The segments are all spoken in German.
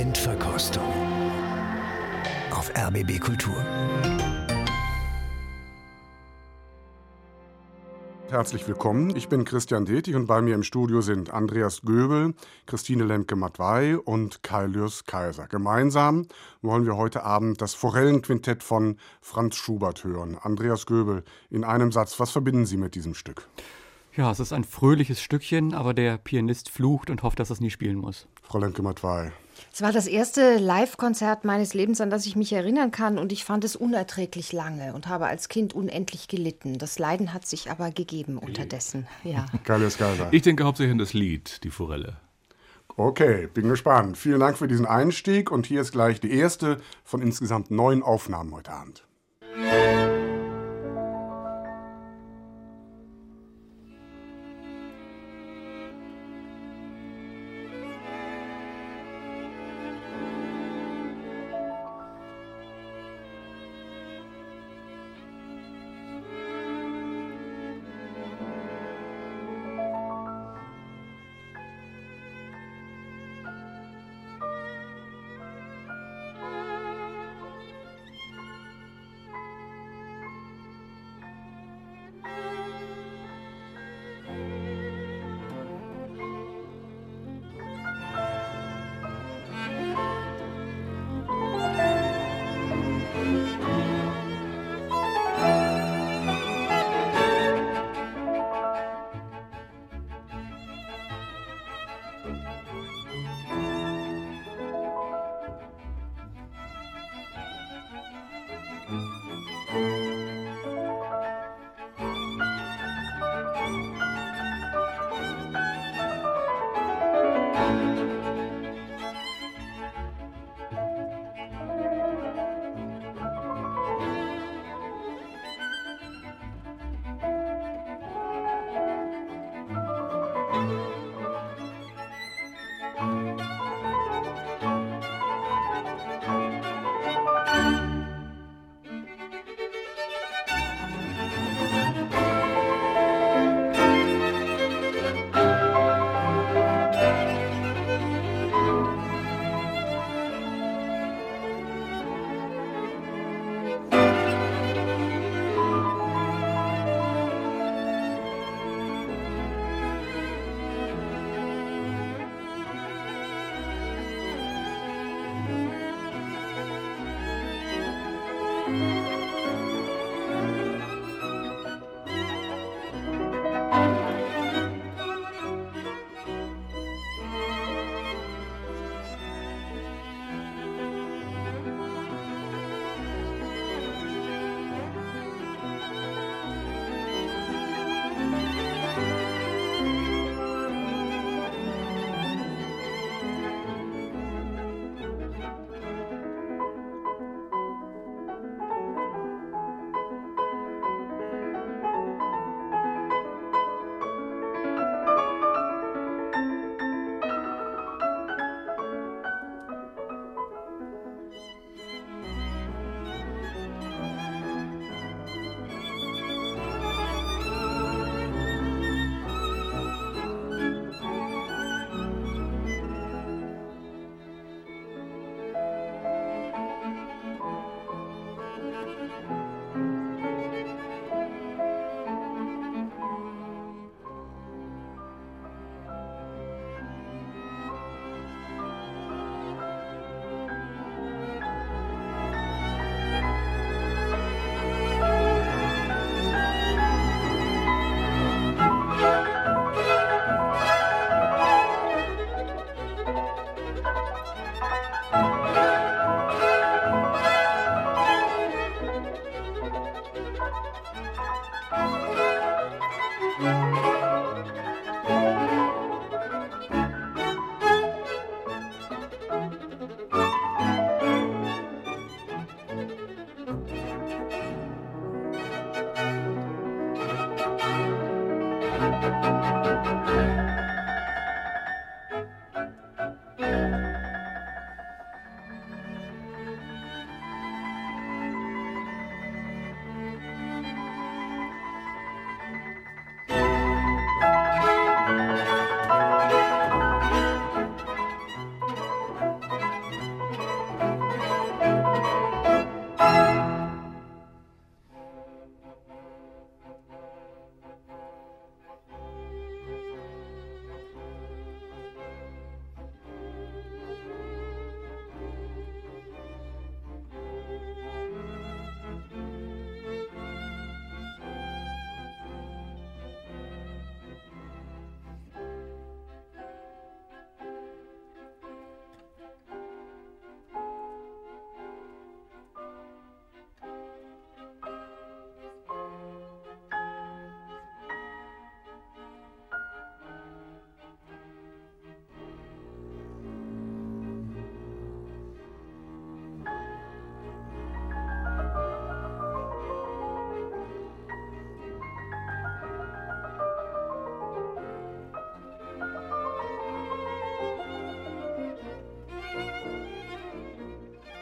Blindverkostung auf RBB Kultur. Herzlich willkommen. Ich bin Christian Detig und bei mir im Studio sind Andreas Göbel, Christine Lemke-Matwei und Kailius Kaiser. Gemeinsam wollen wir heute Abend das Forellenquintett von Franz Schubert hören. Andreas Göbel, in einem Satz, was verbinden Sie mit diesem Stück? Ja, es ist ein fröhliches Stückchen, aber der Pianist flucht und hofft, dass er es nie spielen muss. Frau Lemke-Matwei. Es war das erste Live-Konzert meines Lebens, an das ich mich erinnern kann, und ich fand es unerträglich lange und habe als Kind unendlich gelitten. Das Leiden hat sich aber gegeben unterdessen. Ja. Geiser. Ich denke hauptsächlich an das Lied, die Forelle. Okay, bin gespannt. Vielen Dank für diesen Einstieg und hier ist gleich die erste von insgesamt neun Aufnahmen heute Abend.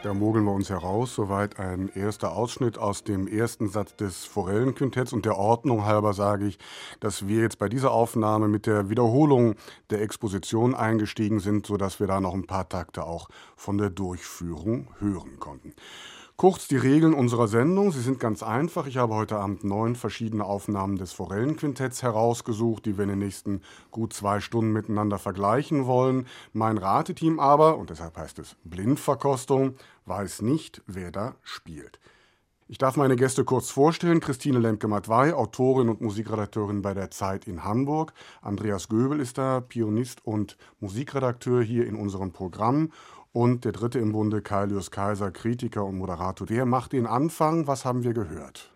Da mogeln wir uns heraus. Soweit ein erster Ausschnitt aus dem ersten Satz des Forellenquintetts. Und der Ordnung halber sage ich, dass wir jetzt bei dieser Aufnahme mit der Wiederholung der Exposition eingestiegen sind, sodass wir da noch ein paar Takte auch von der Durchführung hören konnten. Kurz die Regeln unserer Sendung. Sie sind ganz einfach. Ich habe heute Abend neun verschiedene Aufnahmen des Forellenquintetts herausgesucht, die wir in den nächsten gut zwei Stunden miteinander vergleichen wollen. Mein Rateteam aber, und deshalb heißt es Blindverkostung, weiß nicht, wer da spielt. Ich darf meine Gäste kurz vorstellen. Christine Lemke-Matwei, Autorin und Musikredakteurin bei der Zeit in Hamburg. Andreas Göbel ist da, Pianist und Musikredakteur hier in unserem Programm. Und der dritte im Bunde, Kailius Kaiser, Kritiker und Moderator. Der macht den Anfang. Was haben wir gehört?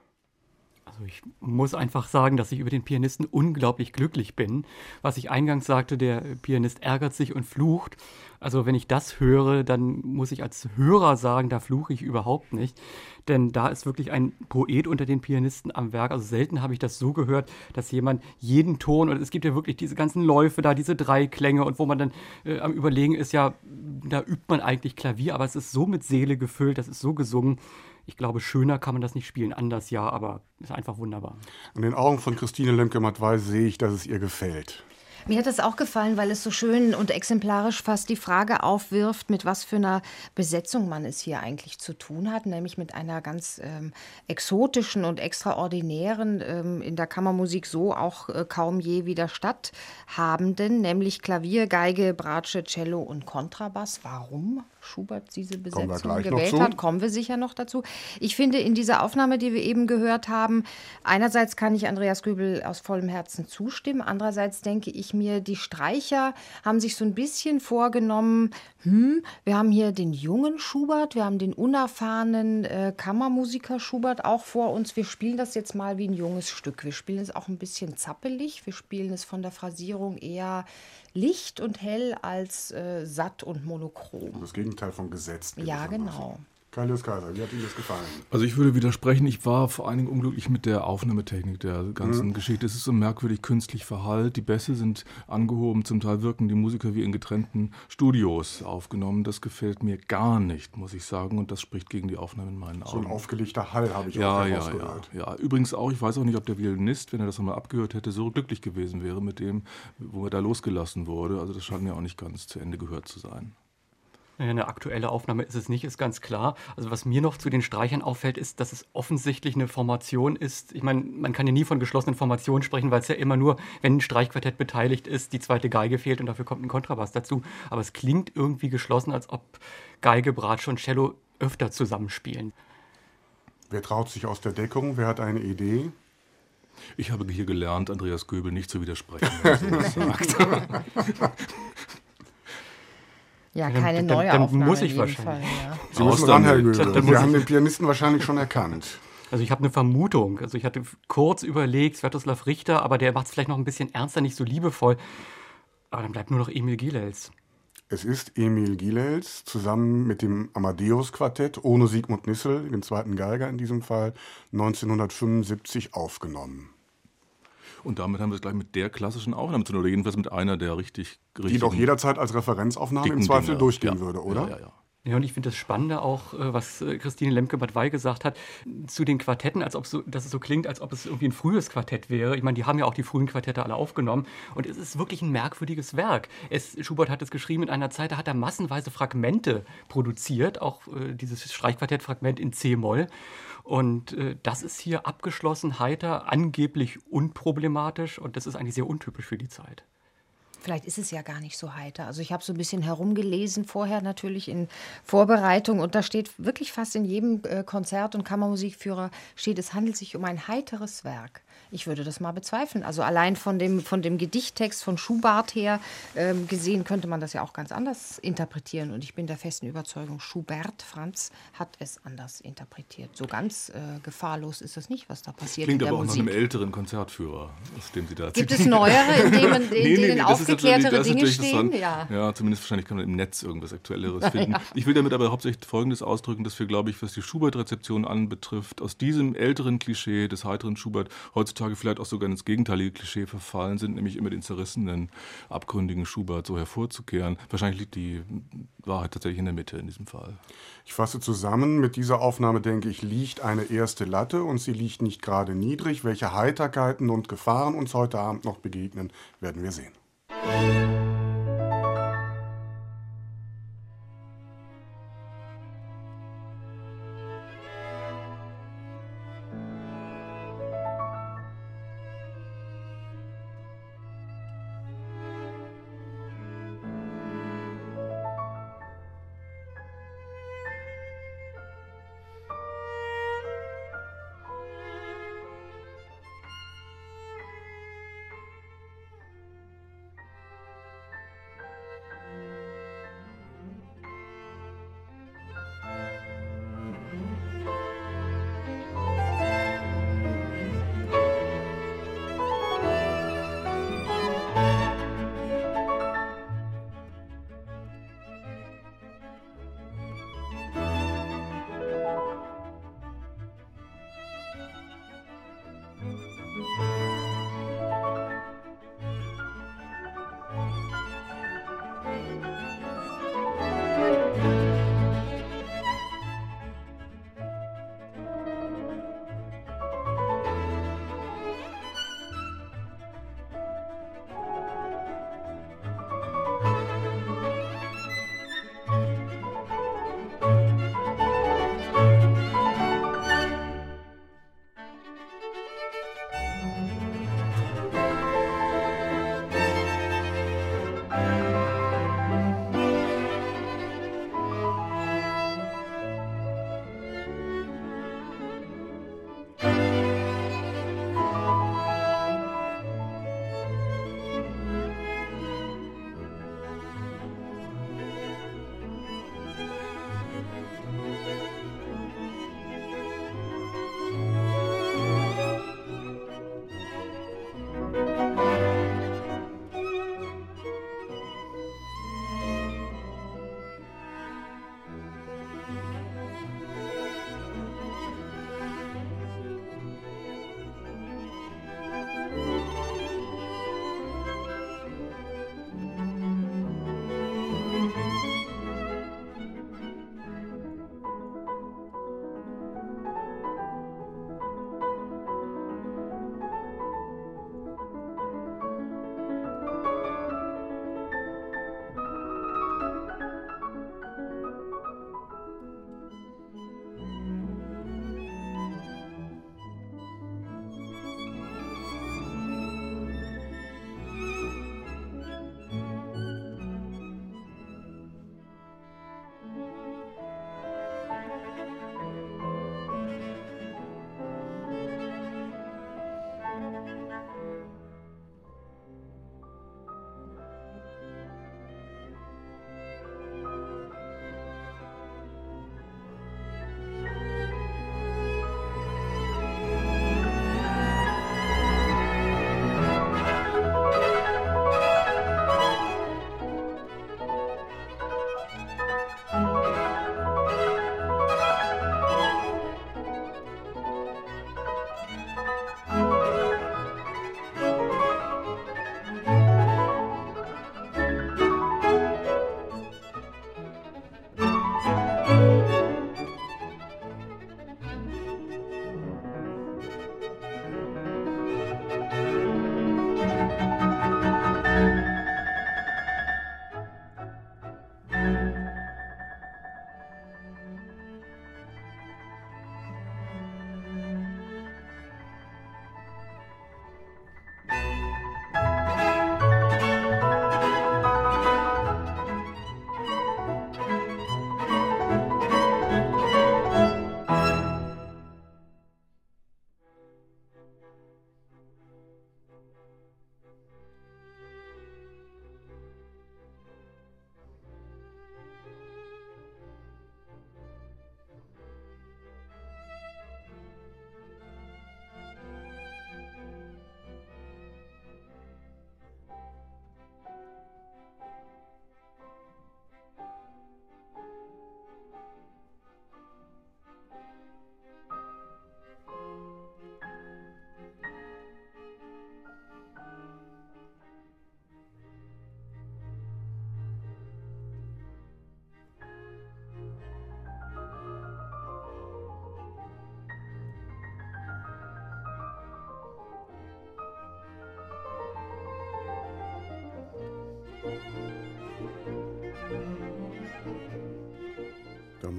Also ich muss einfach sagen, dass ich über den Pianisten unglaublich glücklich bin. Was ich eingangs sagte, der Pianist ärgert sich und flucht. Also wenn ich das höre, dann muss ich als Hörer sagen, da fluche ich überhaupt nicht. Denn da ist wirklich ein Poet unter den Pianisten am Werk. Also selten habe ich das so gehört, dass jemand jeden Ton, und es gibt ja wirklich diese ganzen Läufe da, diese drei Klänge, und wo man dann äh, am Überlegen ist, ja, da übt man eigentlich Klavier, aber es ist so mit Seele gefüllt, das ist so gesungen ich glaube, schöner kann man das nicht spielen. Anders ja, aber ist einfach wunderbar. An den Augen von Christine Lemke-Matwei sehe ich, dass es ihr gefällt. Mir hat es auch gefallen, weil es so schön und exemplarisch fast die Frage aufwirft, mit was für einer Besetzung man es hier eigentlich zu tun hat, nämlich mit einer ganz ähm, exotischen und extraordinären, ähm, in der Kammermusik so auch äh, kaum je wieder statthabenden, nämlich Klavier, Geige, Bratsche, Cello und Kontrabass. Warum Schubert diese Besetzung gewählt hat, kommen wir sicher noch dazu. Ich finde in dieser Aufnahme, die wir eben gehört haben, einerseits kann ich Andreas Göbel aus vollem Herzen zustimmen, andererseits denke ich mir, die Streicher haben sich so ein bisschen vorgenommen, hm, wir haben hier den jungen Schubert, wir haben den unerfahrenen äh, Kammermusiker Schubert auch vor uns. Wir spielen das jetzt mal wie ein junges Stück. Wir spielen es auch ein bisschen zappelig, wir spielen es von der Phrasierung eher licht und hell als äh, satt und monochrom. Das Gegenteil von gesetzt. Ja, genau. Kaius Kaiser, wie hat Ihnen das gefallen? Also ich würde widersprechen, ich war vor allen Dingen unglücklich mit der Aufnahmetechnik der ganzen mhm. Geschichte. Es ist so merkwürdig künstlich verhallt. Die Bässe sind angehoben, zum Teil wirken die Musiker wie in getrennten Studios aufgenommen. Das gefällt mir gar nicht, muss ich sagen. Und das spricht gegen die Aufnahme in meinen Augen. So ein aufgelegter Hall habe ich ja, auch ja, ja, ja. Übrigens auch, ich weiß auch nicht, ob der Violinist, wenn er das nochmal abgehört hätte, so glücklich gewesen wäre mit dem, wo er da losgelassen wurde. Also das scheint mir auch nicht ganz zu Ende gehört zu sein. Eine aktuelle Aufnahme ist es nicht, ist ganz klar. Also was mir noch zu den Streichern auffällt, ist, dass es offensichtlich eine Formation ist. Ich meine, man kann ja nie von geschlossenen Formationen sprechen, weil es ja immer nur, wenn ein Streichquartett beteiligt ist, die zweite Geige fehlt und dafür kommt ein Kontrabass dazu. Aber es klingt irgendwie geschlossen, als ob Geige, Bratsche und Cello öfter zusammenspielen. Wer traut sich aus der Deckung? Wer hat eine Idee? Ich habe hier gelernt, Andreas Göbel nicht zu widersprechen, wenn er sowas sagt. Ja, keine dann, neue dann, dann Aufnahme muss ich wahrscheinlich. Fall, ja. Sie müssen ran, Herr Göbel. Wir haben den Pianisten wahrscheinlich schon erkannt. Also ich habe eine Vermutung. Also ich hatte kurz überlegt, Svetoslav Richter, aber der macht es vielleicht noch ein bisschen ernster, nicht so liebevoll. Aber dann bleibt nur noch Emil Gilels. Es ist Emil Gilels zusammen mit dem Amadeus-Quartett ohne Sigmund Nissel, den zweiten Geiger in diesem Fall, 1975 aufgenommen. Und damit haben wir es gleich mit der klassischen Aufnahme zu tun, oder jedenfalls mit einer der richtig, richtig Die doch jederzeit als Referenzaufnahme im Zweifel Dinge. durchgehen ja. würde, oder? Ja, ja, ja. Ja, und ich finde das Spannende auch, äh, was äh, Christine Lemke-Bad gesagt hat, zu den Quartetten, als ob so, dass es so klingt, als ob es irgendwie ein frühes Quartett wäre. Ich meine, die haben ja auch die frühen Quartette alle aufgenommen. Und es ist wirklich ein merkwürdiges Werk. Es, Schubert hat es geschrieben in einer Zeit, da hat er massenweise Fragmente produziert, auch äh, dieses Streichquartett-Fragment in C-Moll. Und äh, das ist hier abgeschlossen, heiter, angeblich unproblematisch und das ist eigentlich sehr untypisch für die Zeit. Vielleicht ist es ja gar nicht so heiter. Also ich habe so ein bisschen herumgelesen vorher natürlich in Vorbereitung und da steht wirklich fast in jedem äh, Konzert- und Kammermusikführer steht, es handelt sich um ein heiteres Werk. Ich würde das mal bezweifeln. Also allein von dem, von dem Gedichttext von Schubart her ähm, gesehen könnte man das ja auch ganz anders interpretieren. Und ich bin der festen Überzeugung, Schubert, Franz, hat es anders interpretiert. So ganz äh, gefahrlos ist das nicht, was da passiert. Klingt in aber auch Musik. nach einem älteren Konzertführer, aus dem Sie da Gibt es neuere, in denen, in nee, denen nee, aufgeklärtere Dinge stehen? Ja. ja, zumindest wahrscheinlich kann man im Netz irgendwas Aktuelleres finden. Ja. Ich will damit aber hauptsächlich Folgendes ausdrücken, dass wir, glaube ich, was die Schubert-Rezeption anbetrifft, aus diesem älteren Klischee des heiteren Schubert heute heutzutage vielleicht auch sogar ins gegenteilige Klischee verfallen sind, nämlich immer den zerrissenen, abgründigen Schubert so hervorzukehren. Wahrscheinlich liegt die Wahrheit tatsächlich in der Mitte in diesem Fall. Ich fasse zusammen, mit dieser Aufnahme denke ich, liegt eine erste Latte und sie liegt nicht gerade niedrig. Welche Heiterkeiten und Gefahren uns heute Abend noch begegnen, werden wir sehen.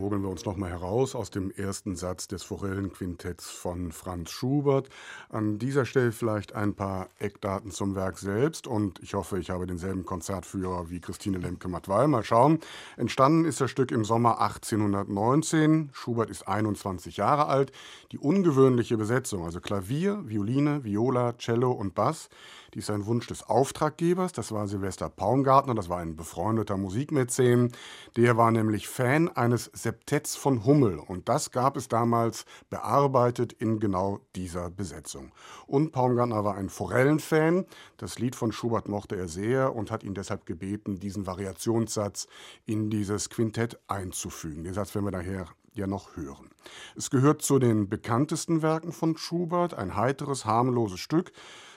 Mogeln wir uns nochmal heraus aus dem ersten Satz des Forellenquintetts von Franz Schubert. An dieser Stelle vielleicht ein paar Eckdaten zum Werk selbst und ich hoffe, ich habe denselben Konzertführer wie Christine Lemke-Matwei. Mal schauen. Entstanden ist das Stück im Sommer 1819. Schubert ist 21 Jahre alt. Die ungewöhnliche Besetzung, also Klavier, Violine, Viola, Cello und Bass, die ist ein Wunsch des Auftraggebers. Das war Silvester Paumgartner, das war ein befreundeter Musikmäzen. Der war nämlich Fan eines Septetts von Hummel und das gab es damals bearbeitet in genau dieser Besetzung. Und Paumgartner war ein Forellenfan. Das Lied von Schubert mochte er sehr und hat ihn deshalb gebeten, diesen Variationssatz in dieses Quintett einzufügen. Den Satz werden wir daher ja noch hören. Es gehört zu den bekanntesten Werken von Schubert, ein heiteres, harmloses Stück,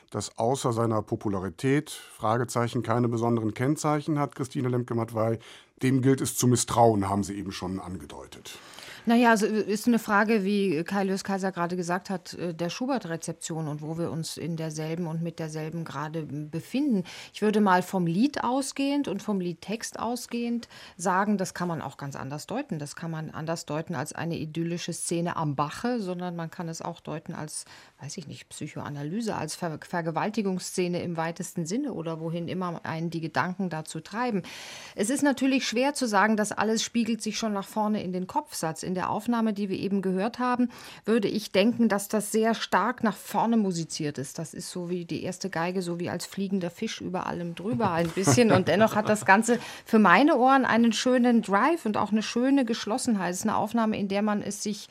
das außer seiner Popularität, Fragezeichen, keine besonderen Kennzeichen hat, Christine Lemke-Matwei. Dem gilt es zu misstrauen, haben Sie eben schon angedeutet. Naja, also ist eine Frage, wie Kai Lös Kaiser gerade gesagt hat, äh, der Schubert-Rezeption und wo wir uns in derselben und mit derselben gerade befinden. Ich würde mal vom Lied ausgehend und vom Liedtext ausgehend sagen, das kann man auch ganz anders deuten. Das kann man anders deuten als eine idyllische Szene am Bache, sondern man kann es auch deuten als, weiß ich nicht, Psychoanalyse, als Ver Vergewaltigungsszene im weitesten Sinne oder wohin immer einen die Gedanken dazu treiben. Es ist natürlich schwer zu sagen, dass alles spiegelt sich schon nach vorne in den Kopfsatz, in der Aufnahme, die wir eben gehört haben, würde ich denken, dass das sehr stark nach vorne musiziert ist. Das ist so wie die erste Geige, so wie als fliegender Fisch über allem drüber ein bisschen. Und dennoch hat das Ganze für meine Ohren einen schönen Drive und auch eine schöne Geschlossenheit. Es ist eine Aufnahme, in der man es sich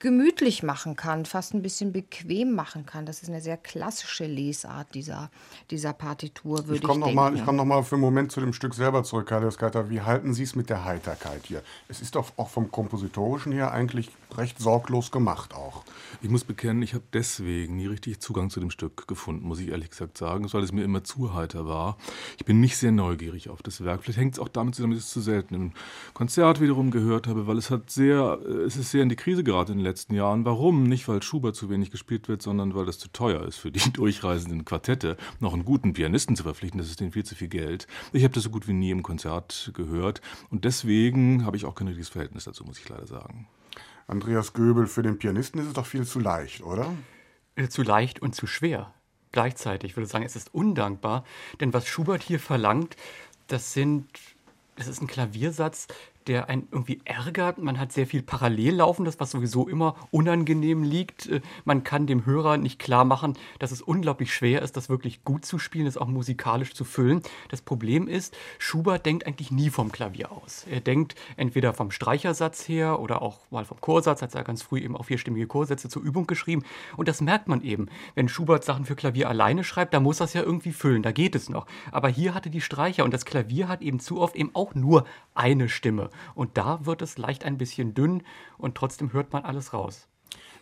gemütlich machen kann, fast ein bisschen bequem machen kann. Das ist eine sehr klassische Lesart dieser, dieser Partitur, würde ich, ich denken. Mal, ich komme noch mal für einen Moment zu dem Stück selber zurück, Kalios Kater. Wie halten Sie es mit der Heiterkeit hier? Es ist doch auch vom Kompositorischen her eigentlich recht sorglos gemacht auch. Ich muss bekennen, ich habe deswegen nie richtig Zugang zu dem Stück gefunden, muss ich ehrlich gesagt sagen, weil es mir immer zu heiter war. Ich bin nicht sehr neugierig auf das Werk. Vielleicht hängt es auch damit zusammen, dass ich es zu selten im Konzert wiederum gehört habe, weil es hat sehr, äh, es ist sehr in die Krise geraten in den letzten Jahren. Warum? Nicht, weil Schubert zu wenig gespielt wird, sondern weil das zu teuer ist für die durchreisenden Quartette, noch einen guten Pianisten zu verpflichten. Das ist denen viel zu viel Geld. Ich habe das so gut wie nie im Konzert gehört und deswegen habe ich auch kein richtiges Verhältnis dazu, muss ich leider sagen. Andreas Göbel, für den Pianisten ist es doch viel zu leicht, oder? Äh, zu leicht und zu schwer. Gleichzeitig ich würde sagen, es ist undankbar, denn was Schubert hier verlangt, das sind, das ist ein Klaviersatz, der einen irgendwie ärgert. Man hat sehr viel parallel laufendes, was sowieso immer unangenehm liegt. Äh, man kann dem Hörer nicht klar machen, dass es unglaublich schwer ist, das wirklich gut zu spielen, das auch musikalisch zu füllen. Das Problem ist, Schubert denkt eigentlich nie vom Klavier aus. Er denkt entweder vom Streichersatz her oder auch mal vom Chorsatz, hat er ganz früh eben auch vierstimmige Chorsätze zur Übung geschrieben. Und das merkt man eben. Wenn Schubert Sachen für Klavier alleine schreibt, da muss das ja irgendwie füllen, da geht es noch. Aber hier hatte die Streicher und das Klavier hat eben zu oft eben auch nur eine Stimme. Und da wird es leicht ein bisschen dünn und trotzdem hört man alles raus.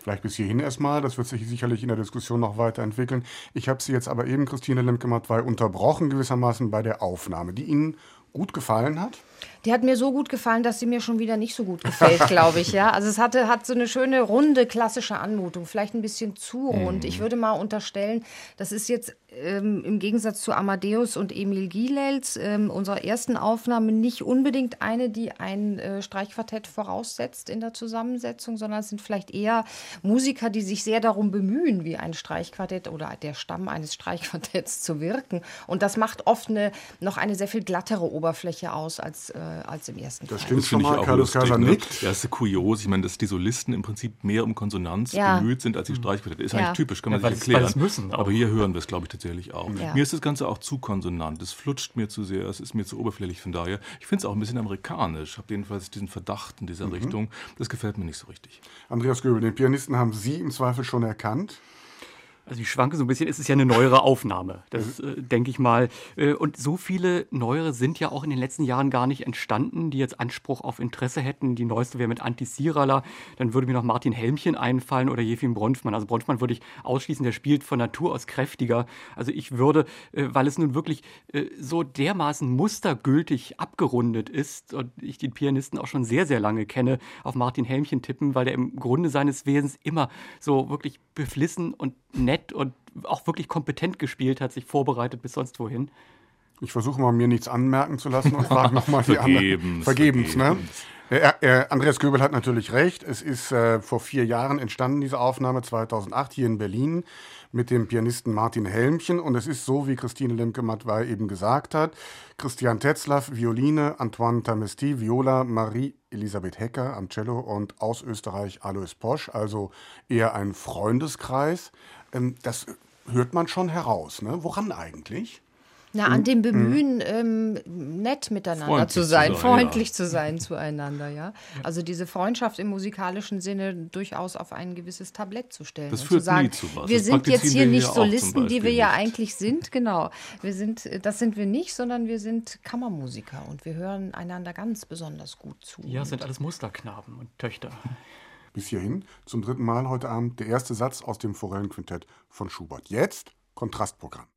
Vielleicht bis hierhin erstmal, das wird sich sicherlich in der Diskussion noch weiterentwickeln. Ich habe Sie jetzt aber eben, Christine Lemke-Matwei, unterbrochen gewissermaßen bei der Aufnahme, die Ihnen gut gefallen hat? Die hat mir so gut gefallen, dass sie mir schon wieder nicht so gut gefällt, glaube ich. Ja? Also es hatte, hat so eine schöne, runde, klassische Anmutung. Vielleicht ein bisschen zu rund. Mhm. Ich würde mal unterstellen, das ist jetzt ähm, im Gegensatz zu Amadeus und Emil Gilels, ähm, unserer ersten Aufnahme, nicht unbedingt eine, die ein äh, Streichquartett voraussetzt in der Zusammensetzung, sondern es sind vielleicht eher Musiker, die sich sehr darum bemühen, wie ein Streichquartett oder der Stamm eines Streichquartetts zu wirken. Und das macht oft eine, noch eine sehr viel glattere Oberfläche aus als äh, als im ersten das stimmt schon mal, Carlos Kaiser ne? Ja, das ist kurios. Ich meine, dass die Solisten im Prinzip mehr um Konsonanz ja. bemüht sind als die Streichquartette. Ist ja. eigentlich typisch, kann man ja, sich erklären. müssen Aber hier hören wir es, glaube ich, tatsächlich auch. Mir ist das Ganze auch zu konsonant. Es flutscht mir zu sehr, es ist mir zu oberflächlich. Von daher, ich finde es auch ein bisschen amerikanisch. Ich habe jedenfalls diesen Verdacht in dieser mhm. Richtung. Das gefällt mir nicht so richtig. Andreas Göbel, den Pianisten haben Sie im Zweifel schon erkannt? Also ich schwanke so ein bisschen, es ist ja eine neuere Aufnahme, das mhm. äh, denke ich mal. Äh, und so viele neuere sind ja auch in den letzten Jahren gar nicht entstanden, die jetzt Anspruch auf Interesse hätten. Die neueste wäre mit Anti Sirala, dann würde mir noch Martin Helmchen einfallen oder Jefim Bronfmann. Also Bronfmann würde ich ausschließen, der spielt von Natur aus kräftiger. Also ich würde, äh, weil es nun wirklich äh, so dermaßen mustergültig abgerundet ist und ich den Pianisten auch schon sehr, sehr lange kenne, auf Martin Helmchen tippen, weil der im Grunde seines Wesens immer so wirklich beflissen und nett und auch wirklich kompetent gespielt hat, sich vorbereitet bis sonst wohin. Ich versuche mal, mir nichts anmerken zu lassen und frage nochmal die anderen. Vergebens, ne? Äh, äh, Andreas Göbel hat natürlich recht. Es ist äh, vor vier Jahren entstanden, diese Aufnahme 2008 hier in Berlin mit dem Pianisten Martin Helmchen. Und es ist so, wie Christine Lemke-Matwei eben gesagt hat. Christian Tetzlaff, Violine, Antoine Tamesti, Viola, Marie Elisabeth Hecker am Cello und aus Österreich Alois Posch, also eher ein Freundeskreis. Ähm, das hört man schon heraus. Ne? Woran eigentlich? Na, an dem Bemühen, ähm, nett miteinander freundlich zu sein, zu sein freundlich ja. zu sein zueinander, ja. Also diese Freundschaft im musikalischen Sinne durchaus auf ein gewisses Tablett zu stellen. Das führt zu sagen, nie zu was. Wir das sind jetzt hier nicht Solisten, die wir ja eigentlich sind, genau. Wir sind, das sind wir nicht, sondern wir sind Kammermusiker und wir hören einander ganz besonders gut zu. Ja, sind alles Musterknaben und Töchter. Bis hierhin zum dritten Mal heute Abend der erste Satz aus dem Forellenquintett von Schubert. Jetzt Kontrastprogramm.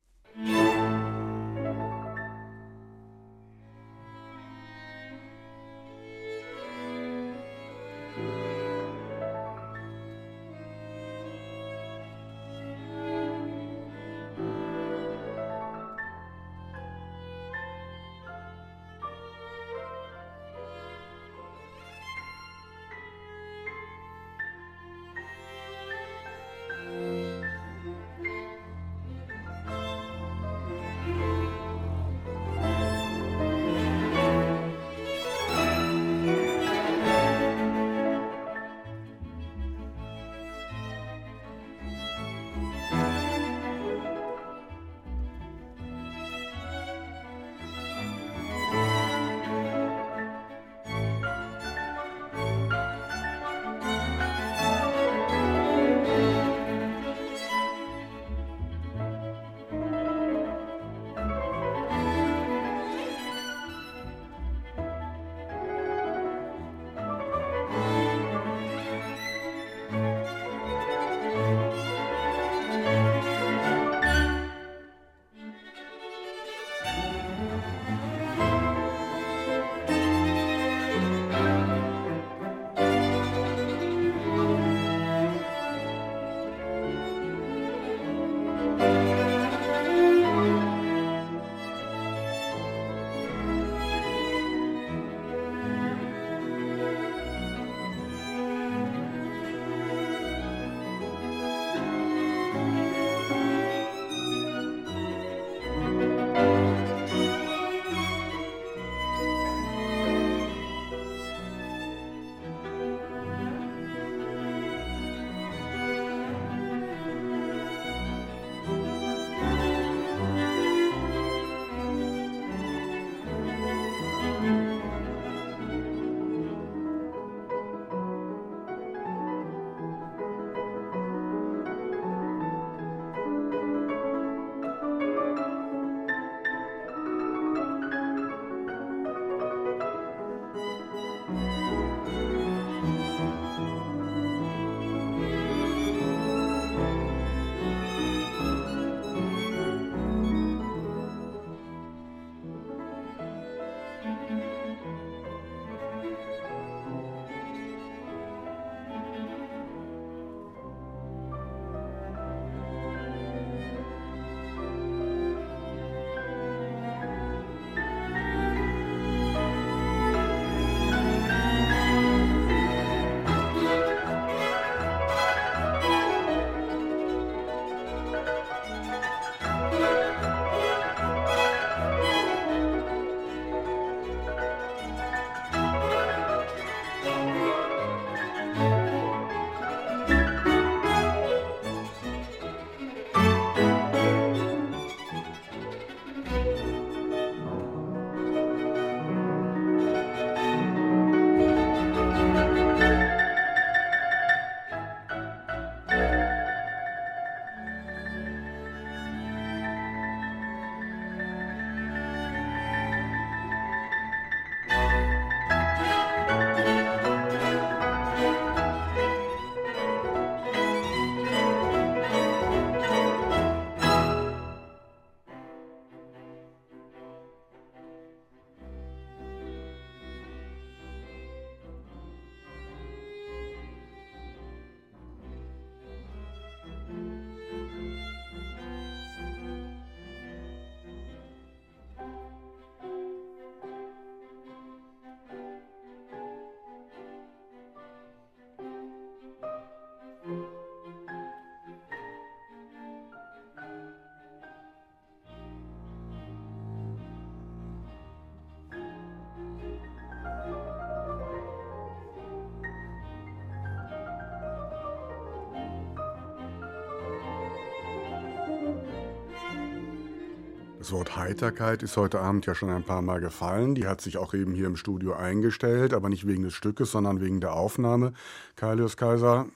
Das Wort Heiterkeit ist heute Abend ja schon ein paar Mal gefallen. Die hat sich auch eben hier im Studio eingestellt, aber nicht wegen des Stückes, sondern wegen der Aufnahme. Kailius Kaiser,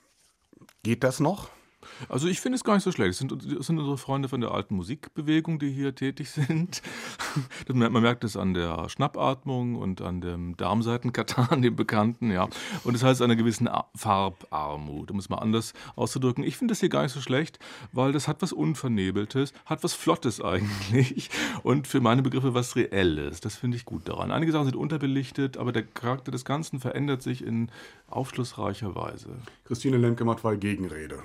geht das noch? Also ich finde es gar nicht so schlecht. Es sind, sind, unsere Freunde von der alten Musikbewegung, die hier tätig sind. man merkt es an der Schnappatmung und an dem Darmseitenkatan, dem Bekannten, ja. Und das heißt einer gewissen Farbarmut, um es mal anders auszudrücken. Ich finde das hier gar nicht so schlecht, weil das hat was Unvernebeltes, hat was Flottes eigentlich und für meine Begriffe was Reelles. Das finde ich gut daran. Einige Sachen sind unterbelichtet, aber der Charakter des Ganzen verändert sich in aufschlussreicher Weise. Christine Lemke-Mattwey, Gegenrede.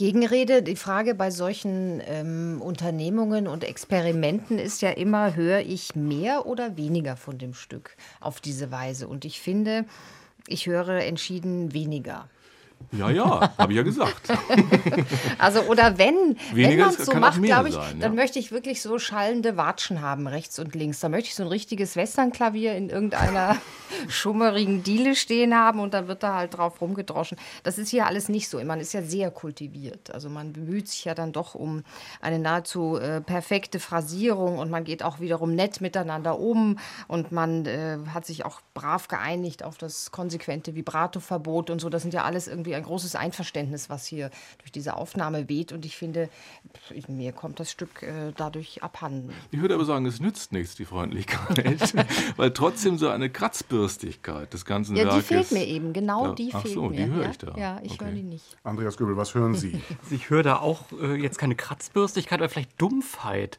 Gegenrede, die Frage bei solchen ähm, Unternehmungen und Experimenten ist ja immer, höre ich mehr oder weniger von dem Stück auf diese Weise? Und ich finde, ich höre entschieden weniger. Ja, ja, habe ich ja gesagt. also, oder wenn, wenn man es so macht, glaube ich, sein, ja. dann möchte ich wirklich so schallende Watschen haben, rechts und links. Da möchte ich so ein richtiges Westernklavier in irgendeiner schummerigen Diele stehen haben und dann wird da halt drauf rumgedroschen. Das ist hier alles nicht so. Man ist ja sehr kultiviert. Also man bemüht sich ja dann doch um eine nahezu äh, perfekte Phrasierung und man geht auch wiederum nett miteinander um und man äh, hat sich auch brav geeinigt auf das konsequente Vibrato-Verbot und so. Das sind ja alles irgendwie ein großes Einverständnis, was hier durch diese Aufnahme weht. Und ich finde, mir kommt das Stück äh, dadurch abhanden. Ich würde aber sagen, es nützt nichts, die Freundlichkeit, weil trotzdem so eine Kratzbürstigkeit des ganzen ja, Werkes. Ja, die fehlt mir eben, genau ja. die Ach fehlt so, mir. die höre ja? ich da. Ja, ich okay. höre die nicht. Andreas Göbel, was hören Sie? ich höre da auch äh, jetzt keine Kratzbürstigkeit, aber vielleicht Dumpfheit.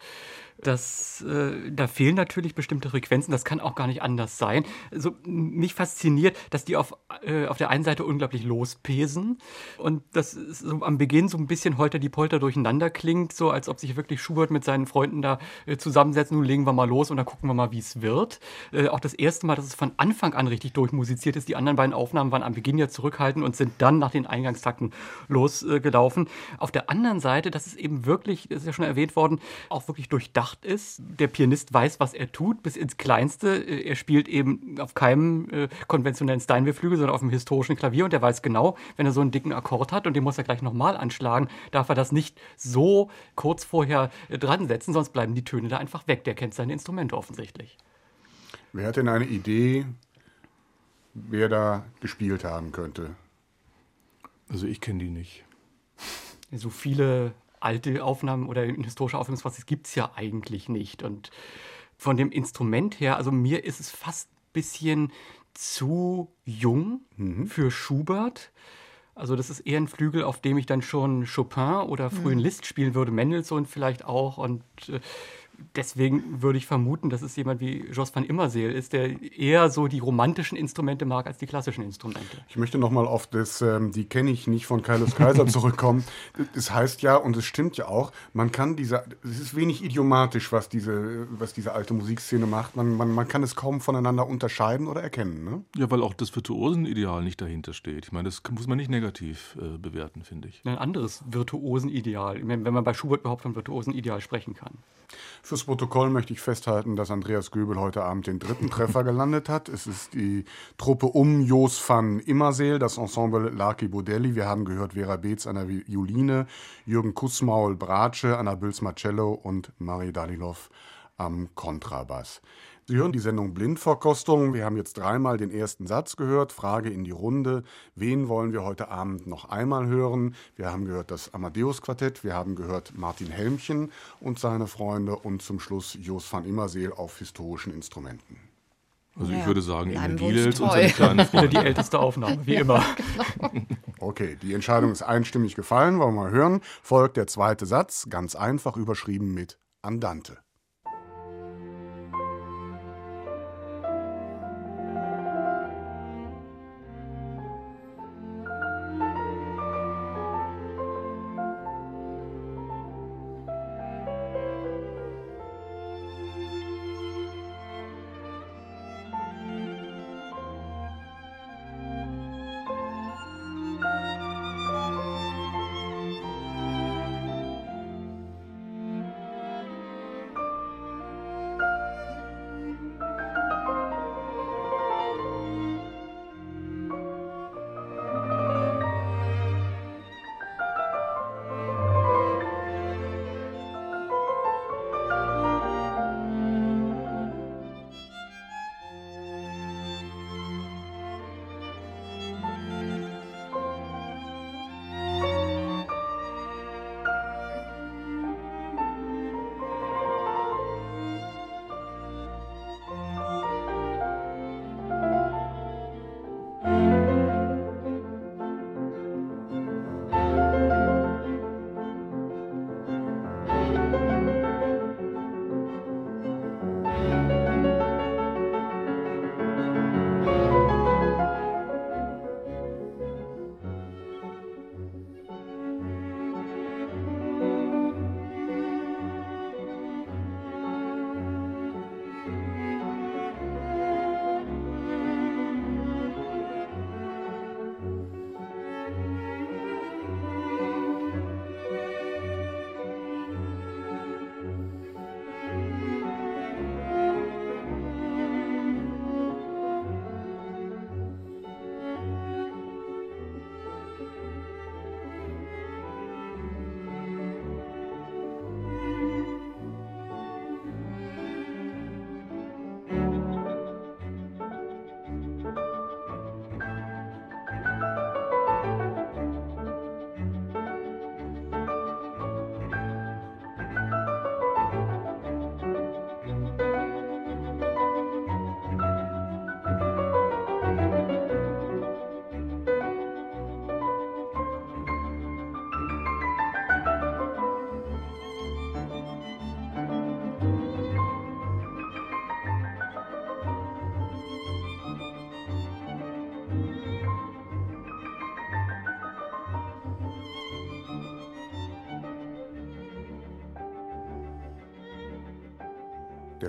Das, äh, da fehlen natürlich bestimmte Frequenzen, das kann auch gar nicht anders sein. So, mich fasziniert, dass die auf, äh, auf der einen Seite unglaublich lospesen und das so am Beginn so ein bisschen holter die Polter durcheinander klingt, so als ob sich wirklich Schubert mit seinen Freunden da äh, zusammensetzen, nun legen wir mal los und dann gucken wir mal, wie es wird. Äh, auch das erste Mal, dass es von Anfang an richtig durchmusiziert ist. Die anderen beiden Aufnahmen waren am Beginn ja zurückhaltend und sind dann nach den Eingangstakten losgelaufen. auf der anderen Seite, das ist eben wirklich, das ist ja schon erwähnt worden, auch wirklich durchdacht durchdacht ist. Der Pianist weiß, was er tut, bis ins Kleinste. Äh, er spielt eben auf keinem äh, konventionellen Steinway-Flügel, sondern auf einem historischen Klavier und er weiß genau, wenn er so einen dicken Akkord hat und den muss er gleich nochmal anschlagen, darf er das nicht so kurz vorher äh, dran setzen, sonst bleiben die Töne da einfach weg. Der kennt seine Instrumente offensichtlich. Wer hat denn eine Idee, wer da gespielt haben könnte? Also ich kenne die nicht. So viele alte Aufnahmen oder historische Aufnahmepraxis gibt es ja eigentlich nicht. Und von dem Instrument her, also mir ist es fast ein bisschen zu jung mhm. für Schubert. Also das ist eher ein Flügel, auf dem ich dann schon Chopin oder frühen mhm. Liszt spielen würde, Mendelssohn vielleicht auch. Und äh, deswegen würde ich vermuten, dass es jemand wie Jos van Immerseel ist, der eher so die romantischen Instrumente mag als die klassischen Instrumente. Ich möchte nochmal auf das, ähm, die kenne ich nicht von Kaius Kaiser zurückkommen. Das heißt ja, und es stimmt ja auch, man kann diese, es ist wenig idiomatisch, was diese, was diese alte Musikszene macht. Man, man, man kann es kaum voneinander unterscheiden oder erkennen. Ne? Ja, weil auch das Virtuosenideal nicht dahinter steht. Ich meine, das muss man nicht negativ äh, bewerten, finde ich. Ein anderes Virtuosenideal, wenn man bei Schubert überhaupt von Virtuosenideal sprechen kann. Fürs Protokoll möchte ich festhalten, dass Andreas Göbel heute Abend den dritten Treffer gelandet hat. Es ist die Truppe um Jos van Immerseel, das Ensemble Laki Bodelli. Wir haben gehört Vera Beetz an der Violine, Jürgen Kussmaul Bratsche, Anna Bülz Marcello und Marie Dalilov am Kontrabass. Sie hören die Sendung Blindverkostung. Wir haben jetzt dreimal den ersten Satz gehört. Frage in die Runde. Wen wollen wir heute Abend noch einmal hören? Wir haben gehört das Amadeus-Quartett, wir haben gehört Martin Helmchen und seine Freunde und zum Schluss Jos van Immerseel auf historischen Instrumenten. Also Ja, ich würde sagen, uns Gielels und seine kleinen Wieder Freunde. die älteste Aufnahme, wie immer. Okay, die Entscheidung ist einstimmig gefallen. Wollen wir mal hören? Folgt der zweite Satz, ganz einfach überschrieben mit Andante.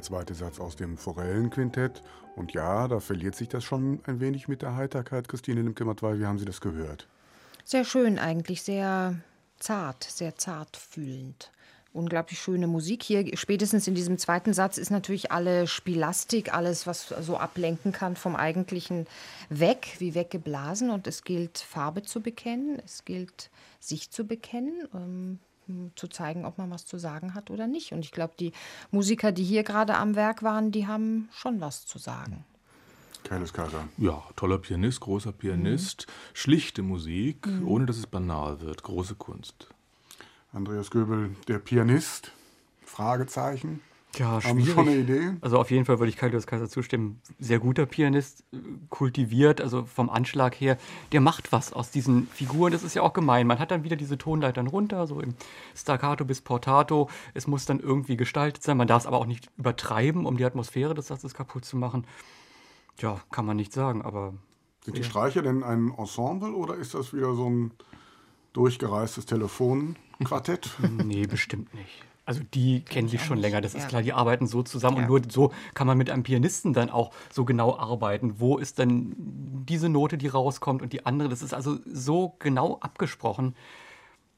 Der zweite Satz aus dem Forellenquintett. Und ja, da verliert sich das schon ein wenig mit der Heiterkeit. Christine Limke-Matwei, wie haben Sie das gehört? Sehr schön eigentlich, sehr zart, sehr zart fühlend. Unglaublich schöne Musik hier. Spätestens in diesem zweiten Satz ist natürlich alle Spielastik, alles, was so ablenken kann vom Eigentlichen, weg, wie weggeblasen. Und es gilt, Farbe zu bekennen, es gilt, sich zu bekennen. Zu zeigen, ob man was zu sagen hat oder nicht. Und ich glaube, die Musiker, die hier gerade am Werk waren, die haben schon was zu sagen. Carlos Kaiser. Ja, toller Pianist, großer Pianist, mhm. schlichte Musik, mhm. ohne dass es banal wird, große Kunst. Andreas Göbel, der Pianist? Fragezeichen. Ja, Haben Sie schon eine Idee? Also auf jeden Fall würde ich Kaius Kaiser zustimmen. Sehr guter Pianist, kultiviert, also vom Anschlag her. Der macht was aus diesen Figuren. Das ist ja auch gemein. Man hat dann wieder diese Tonleitern runter, so im Staccato bis Portato. Es muss dann irgendwie gestaltet sein. Man darf es aber auch nicht übertreiben, um die Atmosphäre des Satzes kaputt zu machen. Ja, kann man nicht sagen, aber... Sind die Streicher denn ein Ensemble oder ist das wieder so ein durchgereistes Telefonquartett? nee, bestimmt nicht. Also die kennen sich schon länger, das ist klar, die arbeiten so zusammen ja. und nur so kann man mit einem Pianisten dann auch so genau arbeiten. Wo ist denn diese Note, die rauskommt und die andere? Das ist also so genau abgesprochen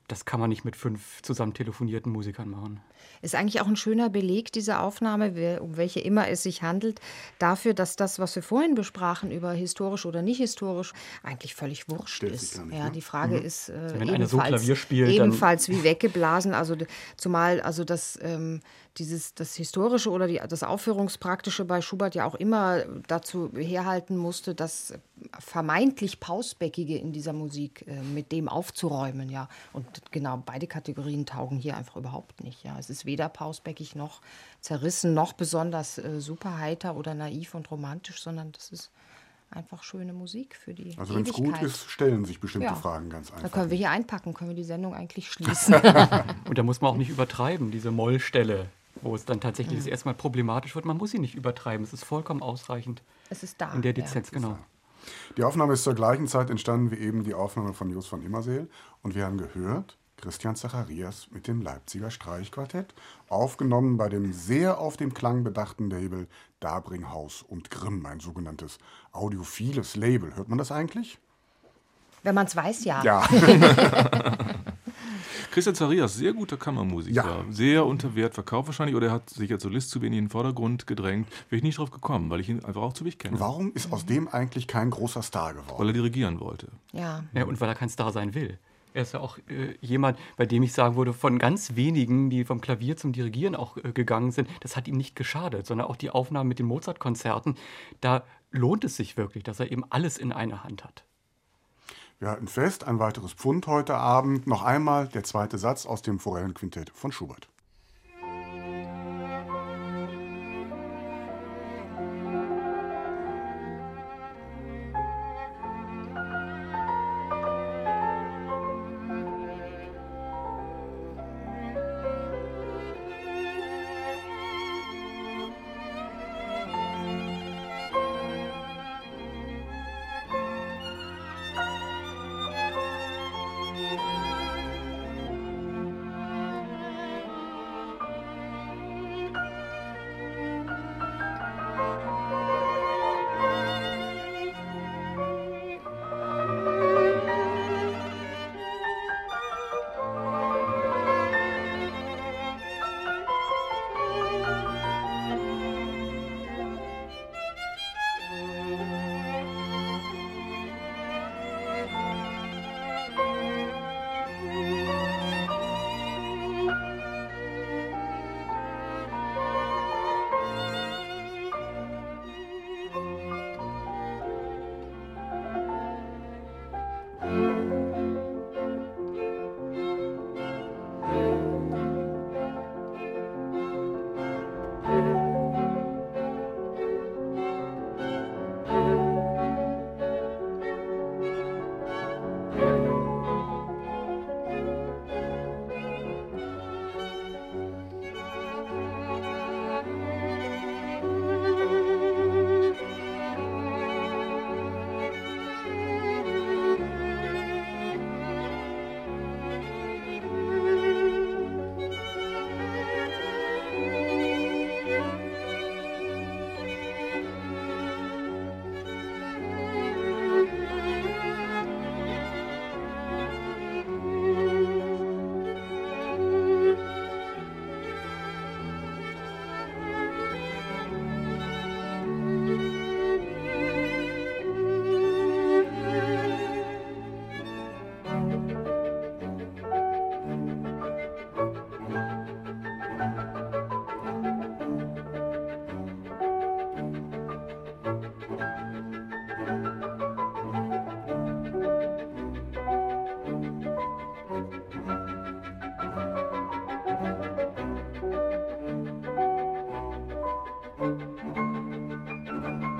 das kann man nicht mit fünf zusammen telefonierten Musikern machen. Ist eigentlich auch ein schöner Beleg, diese Aufnahme, um welche immer es sich handelt, dafür, dass das, was wir vorhin besprachen, über historisch oder nicht historisch, eigentlich völlig wurscht Stellt ist. Nicht, ja, ne? die Frage mhm. ist äh, wenn ebenfalls, so Klavier spielt, ebenfalls wie weggeblasen. Also zumal also das ähm, dieses, das Historische oder die, das Aufführungspraktische bei Schubert ja auch immer dazu herhalten musste, das vermeintlich Pausbäckige in dieser Musik äh, mit dem aufzuräumen, ja. Und genau, beide Kategorien taugen hier einfach überhaupt nicht, ja. Es ist weder pausbäckig noch zerrissen, noch besonders äh, super heiter oder naiv und romantisch, sondern das ist einfach schöne Musik für die Also wenn es gut ist, stellen sich bestimmte ja. Fragen ganz einfach. Da können wir hier einpacken, können wir die Sendung eigentlich schließen. und da muss man auch nicht übertreiben, diese Mollstelle wo es dann tatsächlich mhm. erstmal problematisch wird. Man muss sie nicht übertreiben, es ist vollkommen ausreichend. Es ist da. In der Lizenz, ja, genau. Die Aufnahme ist zur gleichen Zeit entstanden wie eben die Aufnahme von Jos von Immerseel. Und wir haben gehört, Christian Zacharias mit dem Leipziger Streichquartett, aufgenommen bei dem sehr auf dem Klang bedachten Label Dabringhaus und Grimm, ein sogenanntes audiophiles Label. Hört man das eigentlich? Wenn man es weiß, ja. Ja. Christian Zarias, sehr guter Kammermusiker. Ja. Sehr unter Wert verkauft wahrscheinlich oder er hat sich als Solist zu wenig in den Vordergrund gedrängt. Wäre ich nicht drauf gekommen, weil ich ihn einfach auch zu wichtig kenne. Warum ist aus dem eigentlich kein großer Star geworden? Weil er dirigieren wollte. Ja. ja und weil er kein Star sein will. Er ist ja auch äh, jemand, bei dem ich sagen würde, von ganz wenigen, die vom Klavier zum Dirigieren auch äh, gegangen sind, das hat ihm nicht geschadet, sondern auch die Aufnahmen mit den Mozart-Konzerten, da lohnt es sich wirklich, dass er eben alles in einer Hand hat. Wir halten fest, ein weiteres Pfund heute Abend. Noch einmal der zweite Satz aus dem Forellenquintett von Schubert. thank you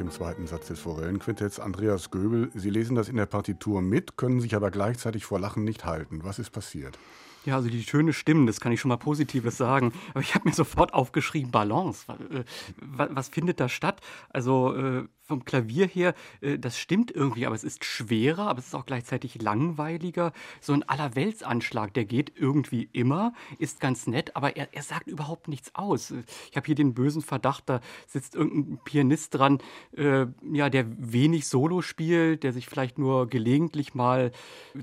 dem zweiten Satz des Forellenquintetts. Andreas Göbel, Sie lesen das in der Partitur mit, können sich aber gleichzeitig vor Lachen nicht halten. Was ist passiert? Ja, also die Töne stimmen, das kann ich schon mal Positives sagen. Aber ich habe mir sofort aufgeschrieben, Balance. Was, äh, was findet da statt? Also äh, vom Klavier her, äh, das stimmt irgendwie, aber es ist schwerer, aber es ist auch gleichzeitig langweiliger. So ein Allerweltsanschlag, der geht irgendwie immer, ist ganz nett, aber er, er sagt überhaupt nichts aus. Ich habe hier den bösen Verdacht, da sitzt irgendein Pianist dran, äh, ja, der wenig Solo spielt, der sich vielleicht nur gelegentlich mal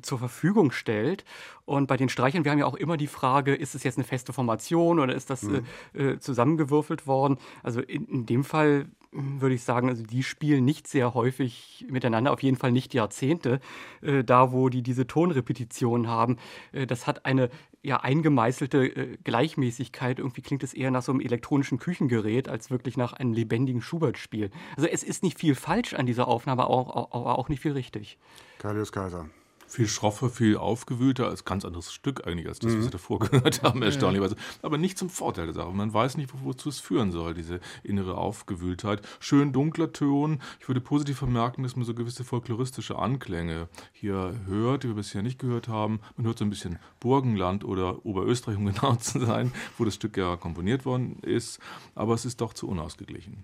zur Verfügung stellt. Und bei den Streichern, wir haben ja auch immer die Frage, ist es jetzt eine feste Formation oder ist das mhm. äh, zusammengewürfelt worden? Also in, in dem Fall würde ich sagen, also die spielen nicht sehr häufig miteinander, auf jeden Fall nicht Jahrzehnte, äh, da wo die diese Tonrepetitionen haben. Äh, das hat eine ja eingemeißelte äh, Gleichmäßigkeit. Irgendwie klingt es eher nach so einem elektronischen Küchengerät als wirklich nach einem lebendigen Schubert-Spiel. Also es ist nicht viel falsch an dieser Aufnahme, aber auch, auch, auch nicht viel richtig. Kaius Kaiser viel schroffer, viel aufgewühlter, als ganz anderes Stück eigentlich als das, mhm. was wir davor gehört haben, erstaunlicherweise. Aber nicht zum Vorteil der Sache. Man weiß nicht, wozu es führen soll, diese innere Aufgewühltheit. Schön dunkler Ton. Ich würde positiv vermerken, dass man so gewisse folkloristische Anklänge hier hört, die wir bisher nicht gehört haben. Man hört so ein bisschen Burgenland oder Oberösterreich, um genau zu sein, wo das Stück ja komponiert worden ist. Aber es ist doch zu unausgeglichen.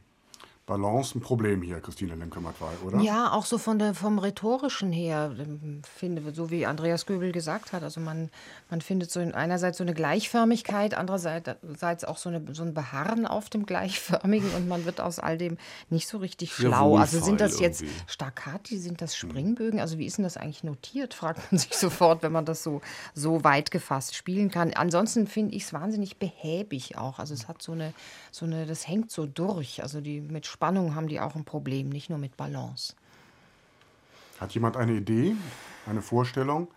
Balance ein Problem hier, Christine Lemke-Matwei, oder? Ja, auch so von der, vom Rhetorischen her, ähm, finde, so wie Andreas Göbel gesagt hat. Also man, man findet so in, einerseits so eine Gleichförmigkeit, andererseits auch so, eine, so ein Beharren auf dem Gleichförmigen und man wird aus all dem nicht so richtig schlau. also sind das jetzt irgendwie. Staccati, sind das hm. Springbögen? Also wie ist denn das eigentlich notiert, fragt man sich sofort, wenn man das so, so weit gefasst spielen kann. Ansonsten finde ich es wahnsinnig behäbig auch. Also es hat so eine, so eine, das hängt so durch. Also die mit Spannung haben die auch ein Problem, nicht nur mit Balance. Hat jemand eine Idee, eine Vorstellung?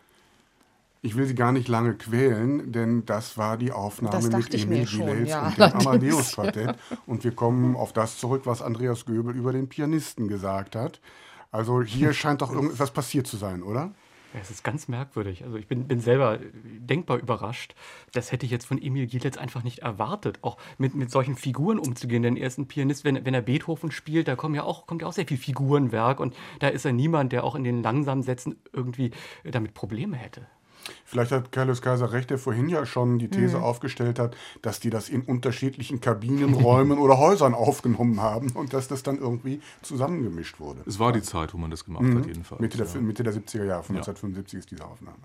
Ich will Sie gar nicht lange quälen, denn das war die Aufnahme mit Emil Gilels ja, und dem Amadeus-Quartett. Und wir kommen auf das zurück, was Andreas Göbel über den Pianisten gesagt hat. Also hier scheint doch irgendwas passiert zu sein, oder? Es ist ganz merkwürdig. Also ich bin, bin selber denkbar überrascht. Das hätte ich jetzt von Emil Gielitz einfach nicht erwartet, auch mit, mit solchen Figuren umzugehen. Denn er ist ein Pianist, wenn, wenn er Beethoven spielt, da kommen ja auch, kommt ja auch sehr viel Figurenwerk und da ist er niemand, der auch in den langsamen Sätzen irgendwie damit Probleme hätte. Vielleicht hat Carlos Kaiser recht, der vorhin ja schon die These mhm. aufgestellt hat, dass die das in unterschiedlichen Kabinenräumen oder Häusern aufgenommen haben und dass das dann irgendwie zusammengemischt wurde. Es war die Zeit, wo man das gemacht mhm. hat, jedenfalls. Mitte der, ja. Mitte der 70er Jahre, von ja. 1975 ist diese Aufnahme.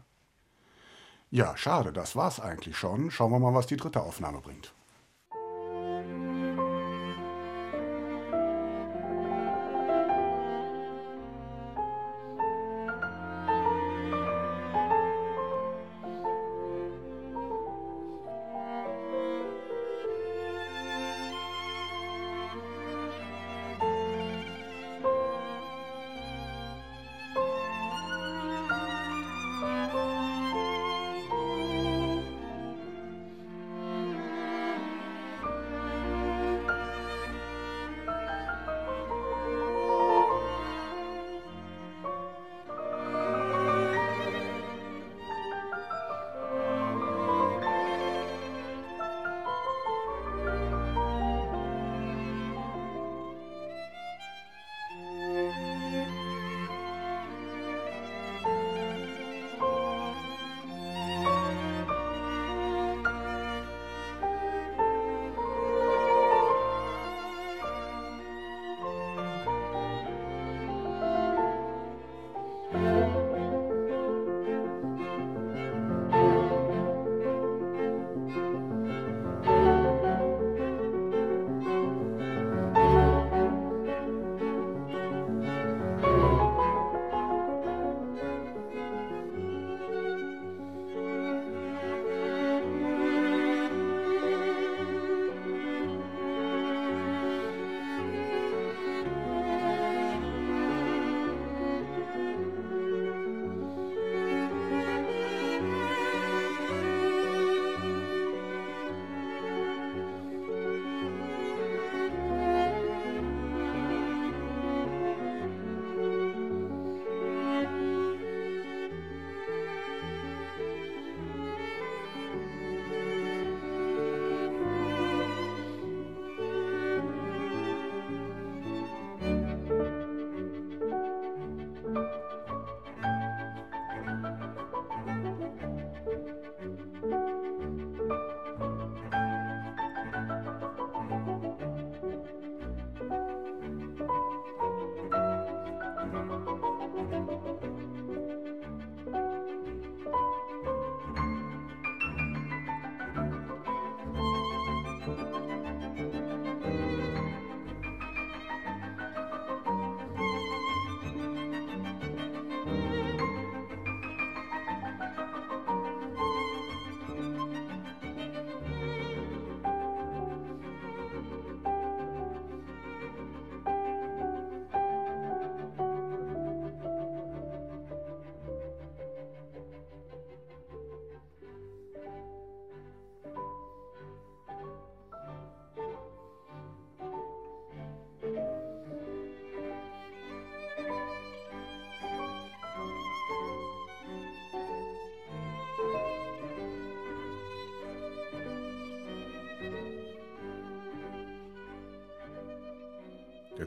Ja, schade, das war's eigentlich schon. Schauen wir mal, was die dritte Aufnahme bringt.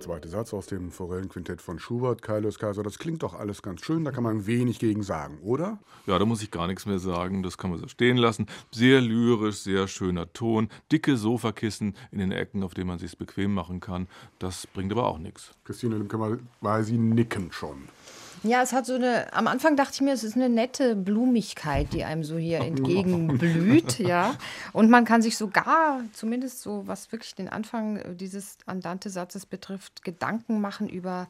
Der zweite Satz aus dem Forellenquintett von Schubert, Kaius Kaiser, das klingt doch alles ganz schön, da kann man wenig gegen sagen, oder? Ja, da muss ich gar nichts mehr sagen, das kann man so stehen lassen. Sehr lyrisch, sehr schöner Ton, dicke Sofakissen in den Ecken, auf denen man sich bequem machen kann. Das bringt aber auch nichts. Christine Limke, weil Sie nicken schon. Ja, es hat so eine, am Anfang dachte ich mir, es ist eine nette Blumigkeit, die einem so hier entgegenblüht, ja. Und man kann sich sogar, zumindest so, was wirklich den Anfang dieses Andante-Satzes betrifft, Gedanken machen über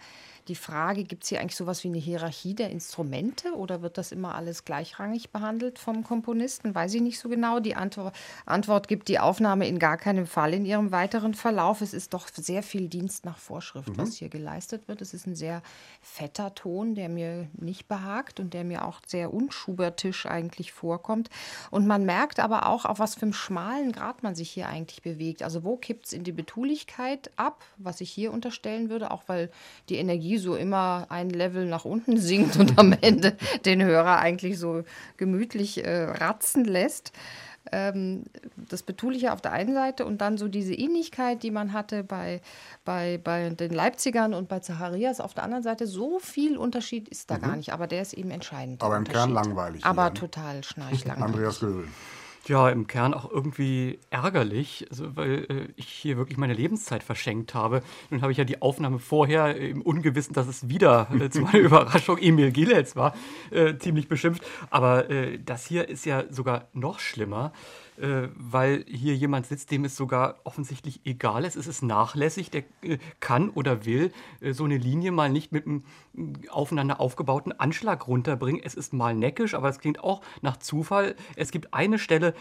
die Frage, gibt es hier eigentlich sowas wie eine Hierarchie der Instrumente oder wird das immer alles gleichrangig behandelt vom Komponisten? Weiß ich nicht so genau. Die Antwort, Antwort gibt die Aufnahme in gar keinem Fall in ihrem weiteren Verlauf. Es ist doch sehr viel Dienst nach Vorschrift, mhm. was hier geleistet wird. Es ist ein sehr fetter Ton, der mir nicht behagt und der mir auch sehr unschubertisch eigentlich vorkommt. Und man merkt aber auch, auf was für einem schmalen Grad man sich hier eigentlich bewegt. Also wo kippt es in die Betulichkeit ab, was ich hier unterstellen würde, auch weil die Energie so immer ein Level nach unten sinkt und am Ende den Hörer eigentlich so gemütlich äh, ratzen lässt. Ähm, das Betuliche auf der einen Seite und dann so diese Ähnlichkeit, die man hatte bei, bei, bei den Leipzigern und bei Zacharias auf der anderen Seite. So viel Unterschied ist da mhm. gar nicht, aber der ist eben entscheidend. Aber im Kern langweilig. Aber ne? total schnarchlangweilig. Andreas Göbel. Ja, im Kern auch irgendwie ärgerlich, also weil äh, ich hier wirklich meine Lebenszeit verschenkt habe. Nun habe ich ja die Aufnahme vorher im Ungewissen, dass es wieder äh, zu meiner Überraschung Emil Gilels war, äh, ziemlich beschimpft. Aber äh, das hier ist ja sogar noch schlimmer äh, weil hier jemand sitzt, dem es sogar offensichtlich egal ist. Es ist nachlässig, der äh, kann oder will äh, so eine Linie mal nicht mit einem äh, aufeinander aufgebauten Anschlag runterbringen. Es ist mal neckisch, aber es klingt auch nach Zufall. Es gibt eine Stelle,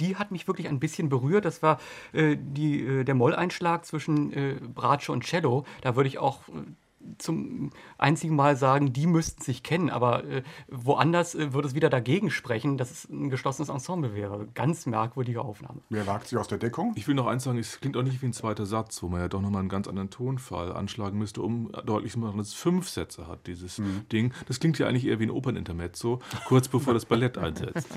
die hat mich wirklich ein bisschen berührt. Das war äh, die, äh, der Molleinschlag zwischen Bratsche und Cello. Da würde ich auch zum einzigen Mal sagen, die müssten sich kennen, aber äh, woanders äh, würde es wieder dagegen sprechen, dass es ein geschlossenes Ensemble wäre. Ganz merkwürdige Aufnahme. Wer wagt sich aus der Deckung? Ich will noch eins sagen, es klingt auch nicht wie ein zweiter Satz, wo man ja doch nochmal einen ganz anderen Tonfall anschlagen müsste, um deutlich zu machen, dass es fünf Sätze hat, dieses mhm. Ding. Das klingt ja eigentlich eher wie ein Opernintermezzo, kurz bevor das Ballett einsetzt.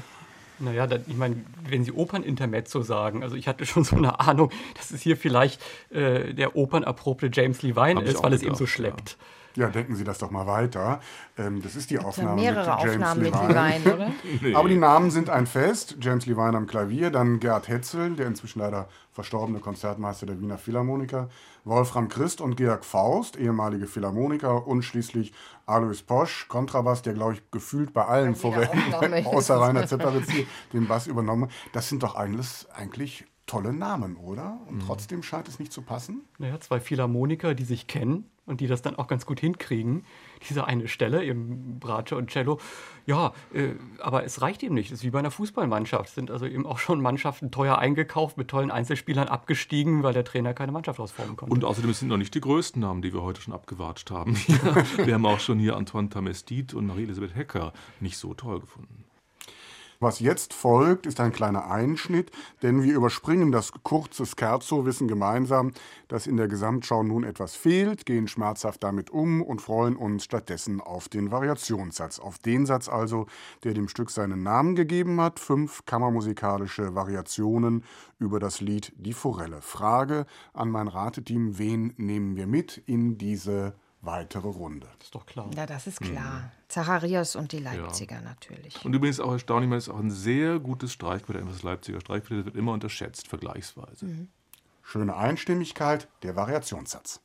Naja, da, ich meine, wenn Sie Opernintermezzo sagen, also ich hatte schon so eine Ahnung, dass es hier vielleicht äh, der opernerprobte James Levine ist, weil es eben so schleppt. Ja. Ja, denken Sie das doch mal weiter. Ähm, das ist die Aufnahme ja mit James Aufnahmen Levine. mit Levine, oder? nee. Aber die Namen sind ein Fest. James Levine am Klavier, dann Gerd Hetzel, der inzwischen leider verstorbene Konzertmeister der Wiener Philharmoniker, Wolfram Christ und Georg Faust, ehemalige Philharmoniker und schließlich Alois Posch, Kontrabass, der, glaube ich, gefühlt bei allen Forellen, außer Rainer Zepperitz, den Bass übernommen hat. Das sind doch eigentlich, eigentlich tolle Namen, oder? Und mhm. trotzdem scheint es nicht zu passen. Naja, zwei Philharmoniker, die sich kennen und die das dann auch ganz gut hinkriegen. Diese eine Stelle, eben Bratsche und Cello. Ja, äh, aber es reicht eben nicht. Es ist wie bei einer Fußballmannschaft. Es sind also eben auch schon Mannschaften teuer eingekauft, mit tollen Einzelspielern abgestiegen, weil der Trainer keine Mannschaft ausformen konnte. Und außerdem sind noch nicht die größten Namen, die wir heute schon abgewatscht haben. wir haben auch schon hier Antoine Tamestit und Marie-Elisabeth Hecker nicht so toll gefunden. Was jetzt folgt, ist ein kleiner Einschnitt, denn wir überspringen das kurze Scherzo, wissen gemeinsam, dass in der Gesamtschau nun etwas fehlt, gehen schmerzhaft damit um und freuen uns stattdessen auf den Variationssatz. Auf den Satz also, der dem Stück seinen Namen gegeben hat. Fünf kammermusikalische Variationen über das Lied Die Forelle. Frage an mein Rateteam, wen nehmen wir mit in diese weitere Runde. Das ist doch klar. Ja, das ist klar. Mhm. Zacharias und die Leipziger ja. natürlich. Und übrigens auch erstaunlich, man ist auch ein sehr gutes Streichquartett. Das Leipziger Streichquartett wird immer unterschätzt, vergleichsweise. Mhm. Schöne Einstimmigkeit, der Variationssatz.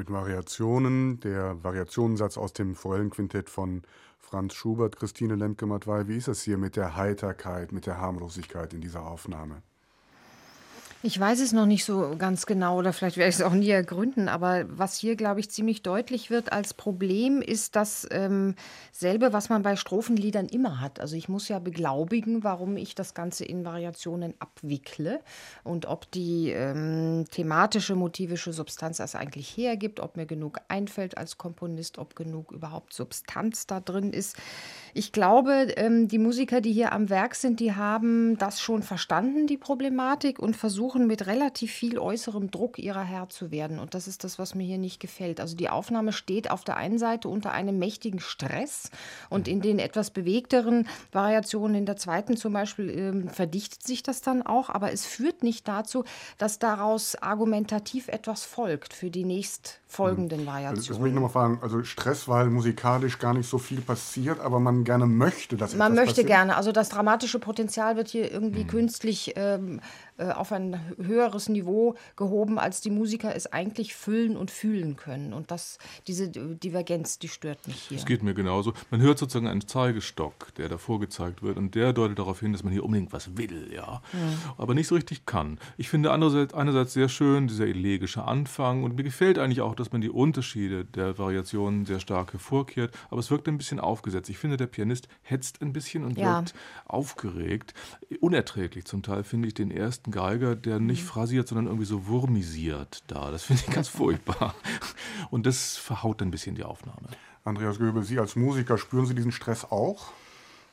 Mit Variationen, der Variationensatz aus dem Forellenquintett von Franz Schubert, Christine Lemke-Matwei. Wie ist es hier mit der Heiterkeit, mit der Harmlosigkeit in dieser Aufnahme? Ich weiß es noch nicht so ganz genau oder vielleicht werde ich es auch nie ergründen, aber was hier, glaube ich, ziemlich deutlich wird als Problem, ist dasselbe, ähm, was man bei Strophenliedern immer hat. Also ich muss ja beglaubigen, warum ich das Ganze in Variationen abwickle und ob die ähm, thematische, motivische Substanz das eigentlich hergibt, ob mir genug einfällt als Komponist, ob genug überhaupt Substanz da drin ist. Ich glaube, ähm, die Musiker, die hier am Werk sind, die haben das schon verstanden, die Problematik, und versuchen, versuchen mit relativ viel äußerem Druck ihrer Herr zu werden. Und das ist das, was mir hier nicht gefällt. Also die Aufnahme steht auf der einen Seite unter einem mächtigen Stress und in den etwas bewegteren Variationen, in der zweiten zum Beispiel, ähm, verdichtet sich das dann auch. Aber es führt nicht dazu, dass daraus argumentativ etwas folgt für die nächstfolgenden Variationen. Also, das muss ich nochmal fragen. Also Stress, weil musikalisch gar nicht so viel passiert, aber man gerne möchte, dass Man möchte passiert. gerne. Also das dramatische Potenzial wird hier irgendwie mhm. künstlich ähm, äh, auf ein höheres Niveau gehoben, als die Musiker es eigentlich füllen und fühlen können. Und das, diese Divergenz, die stört mich hier. Es geht mir genauso. Man hört sozusagen einen Zeigestock, der davor gezeigt wird, und der deutet darauf hin, dass man hier unbedingt was will, ja, mhm. aber nicht so richtig kann. Ich finde andererseits, einerseits sehr schön dieser elegische Anfang und mir gefällt eigentlich auch, dass man die Unterschiede der Variationen sehr stark hervorkehrt, aber es wirkt ein bisschen aufgesetzt. Ich finde, der Pianist hetzt ein bisschen und ja. wirkt aufgeregt. Unerträglich zum Teil finde ich den ersten Geiger, der nicht mhm. phrasiert, sondern irgendwie so wurmisiert da. Das finde ich ganz furchtbar. Und das verhaut ein bisschen die Aufnahme. Andreas Göbel, Sie als Musiker, spüren Sie diesen Stress auch?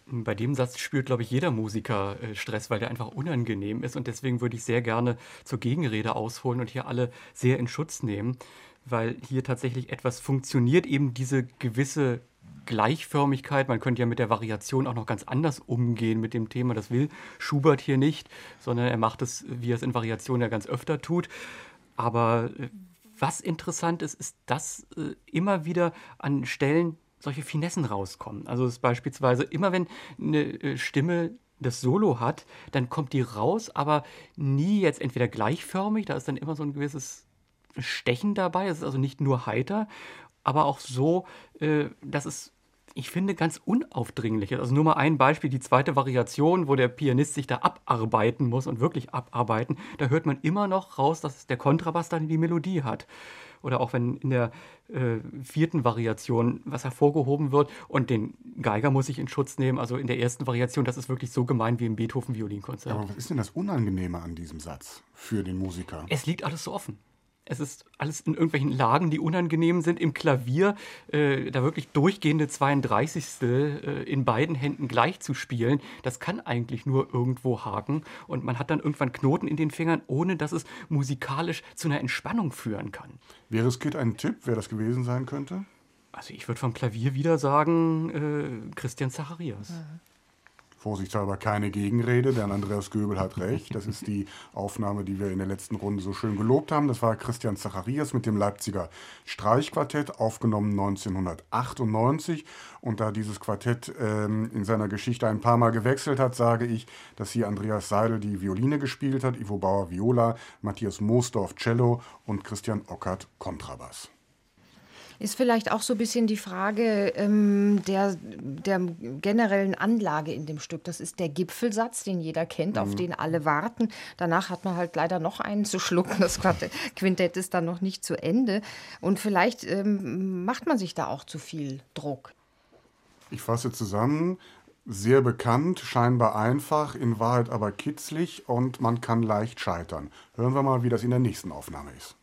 Bei dem Satz spürt, glaube ich, jeder Musiker äh, Stress, weil der einfach unangenehm ist. Und deswegen würde ich sehr gerne zur Gegenrede ausholen und hier alle sehr in Schutz nehmen, weil hier tatsächlich etwas funktioniert, eben diese gewisse Gleichförmigkeit. Man könnte ja mit der Variation auch noch ganz anders umgehen mit dem Thema. Das will Schubert hier nicht, sondern er macht es, wie er es in Variationen ja ganz öfter tut. Aber äh, was interessant ist, ist, dass äh, immer wieder an Stellen solche Finessen rauskommen. Also ist beispielsweise immer, wenn eine äh, Stimme das Solo hat, dann kommt die raus, aber nie jetzt entweder gleichförmig, da ist dann immer so ein gewisses Stechen dabei, es ist also nicht nur heiter, aber auch so, dass es ich finde, ganz unaufdringlich ist. Also nur mal ein Beispiel, die zweite Variation, wo der Pianist sich da abarbeiten muss und wirklich abarbeiten, da hört man immer noch raus, dass der Kontrabass dann die Melodie hat oder auch wenn in der äh, vierten Variation was hervorgehoben wird und den Geiger muss ich in Schutz nehmen. Also in der ersten Variation, das ist wirklich so gemein wie im Beethoven-Violinkonzert. Aber was ist denn das Unangenehme an diesem Satz für den Musiker? Es liegt alles so offen. Es ist alles in irgendwelchen Lagen, die unangenehm sind. Im Klavier äh, da wirklich durchgehende 32. Äh, in beiden Händen gleich zu spielen, das kann eigentlich nur irgendwo haken. Und man hat dann irgendwann Knoten in den Fingern, ohne dass es musikalisch zu einer Entspannung führen kann. Wäre es Kit ein Tipp, wer das gewesen sein könnte? Also ich würde vom Klavier wieder sagen, äh, Christian Zacharias. Mhm. Vorsichtshalber keine Gegenrede, denn Andreas Göbel hat recht. Das ist die Aufnahme, die wir in der letzten Runde so schön gelobt haben. Das war Christian Zacharias mit dem Leipziger Streichquartett, aufgenommen 1998. Und da dieses Quartett ähm, in seiner Geschichte ein paar Mal gewechselt hat, sage ich, dass hier Andreas Seidel die Violine gespielt hat, Ivo Bauer Viola, Matthias Moosdorf Cello und Christian Ockert Kontrabass. Ist vielleicht auch so ein bisschen die Frage ähm, der, der generellen Anlage in dem Stück. Das ist der Gipfelsatz, den jeder kennt, mhm. auf den alle warten. Danach hat man halt leider noch einen zu schlucken. Das Quintett ist dann noch nicht zu Ende. Und vielleicht ähm, macht man sich da auch zu viel Druck. Ich fasse zusammen. Sehr bekannt, scheinbar einfach, in Wahrheit aber kitzlig und man kann leicht scheitern. Hören wir mal, wie das in der nächsten Aufnahme ist.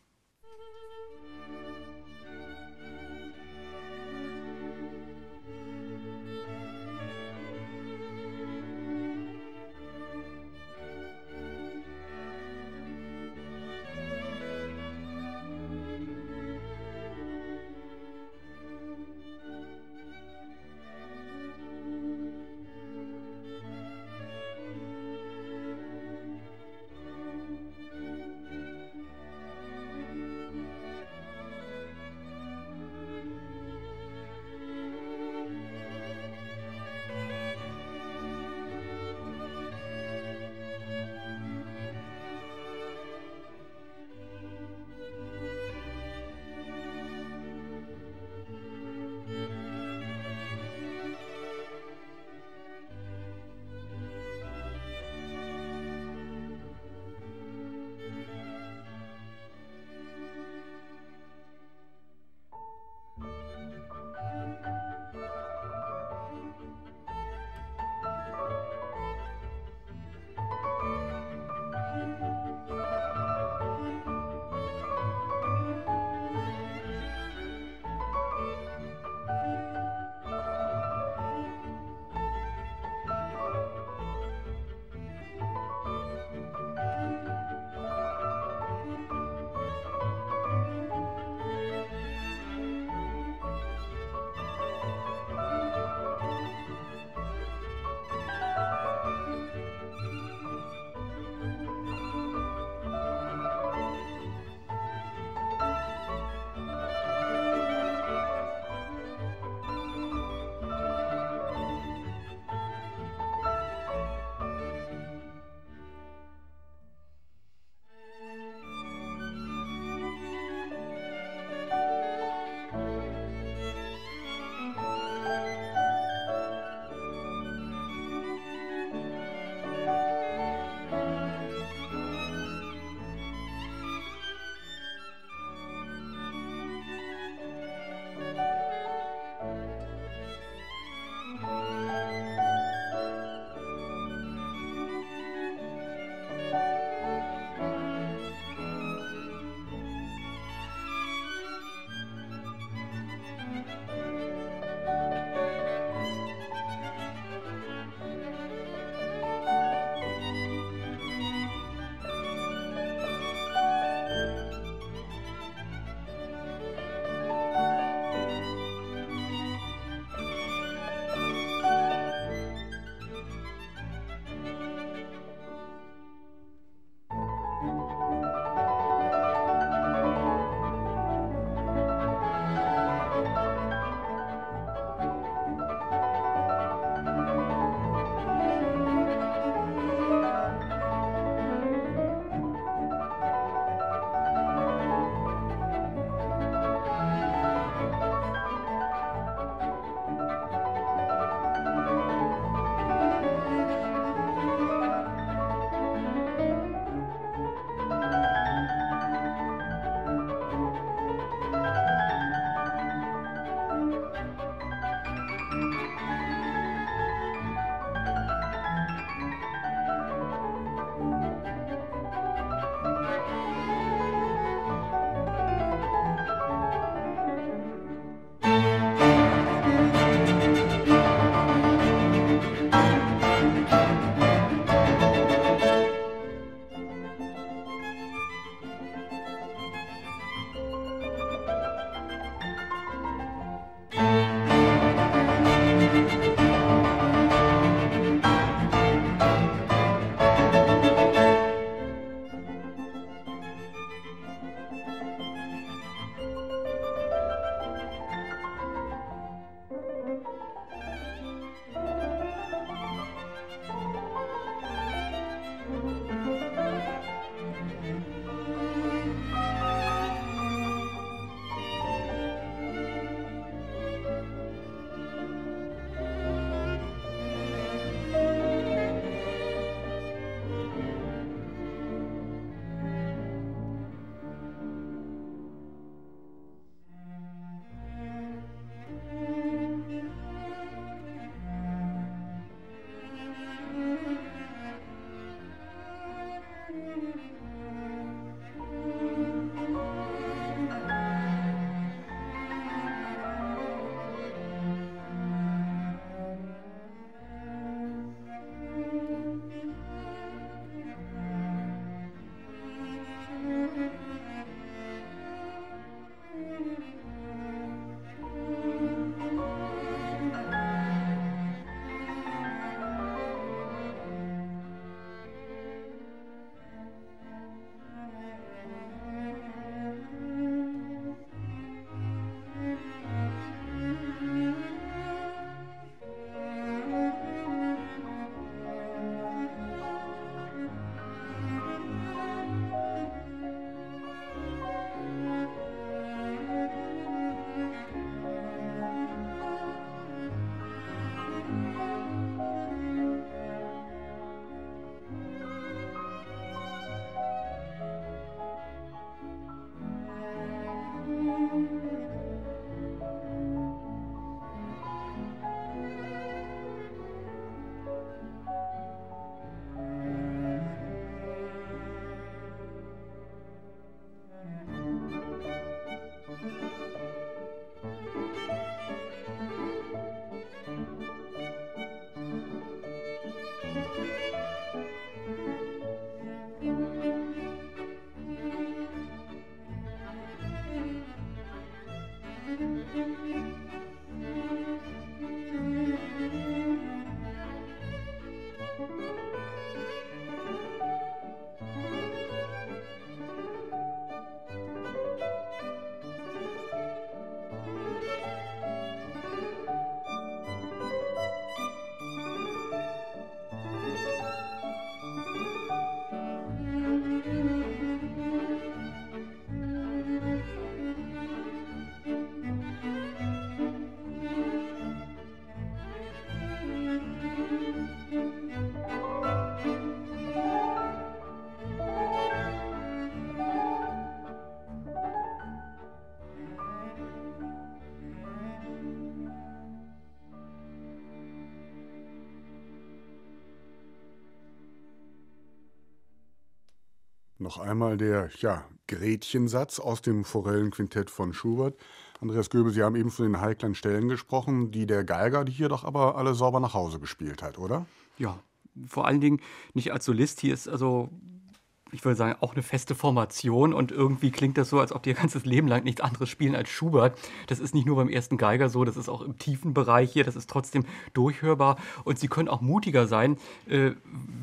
Noch einmal der ja, Gretchensatz aus dem Forellenquintett von Schubert. Andreas Göbel, Sie haben eben von den heiklen Stellen gesprochen, die der Geiger hier doch aber alle sauber nach Hause gespielt hat, oder? Ja, vor allen Dingen nicht als Solist. Hier ist also, ich würde sagen, auch eine feste Formation und irgendwie klingt das so, als ob die ihr ganzes Leben lang nichts anderes spielen als Schubert. Das ist nicht nur beim ersten Geiger so, das ist auch im tiefen Bereich hier, das ist trotzdem durchhörbar und sie können auch mutiger sein äh,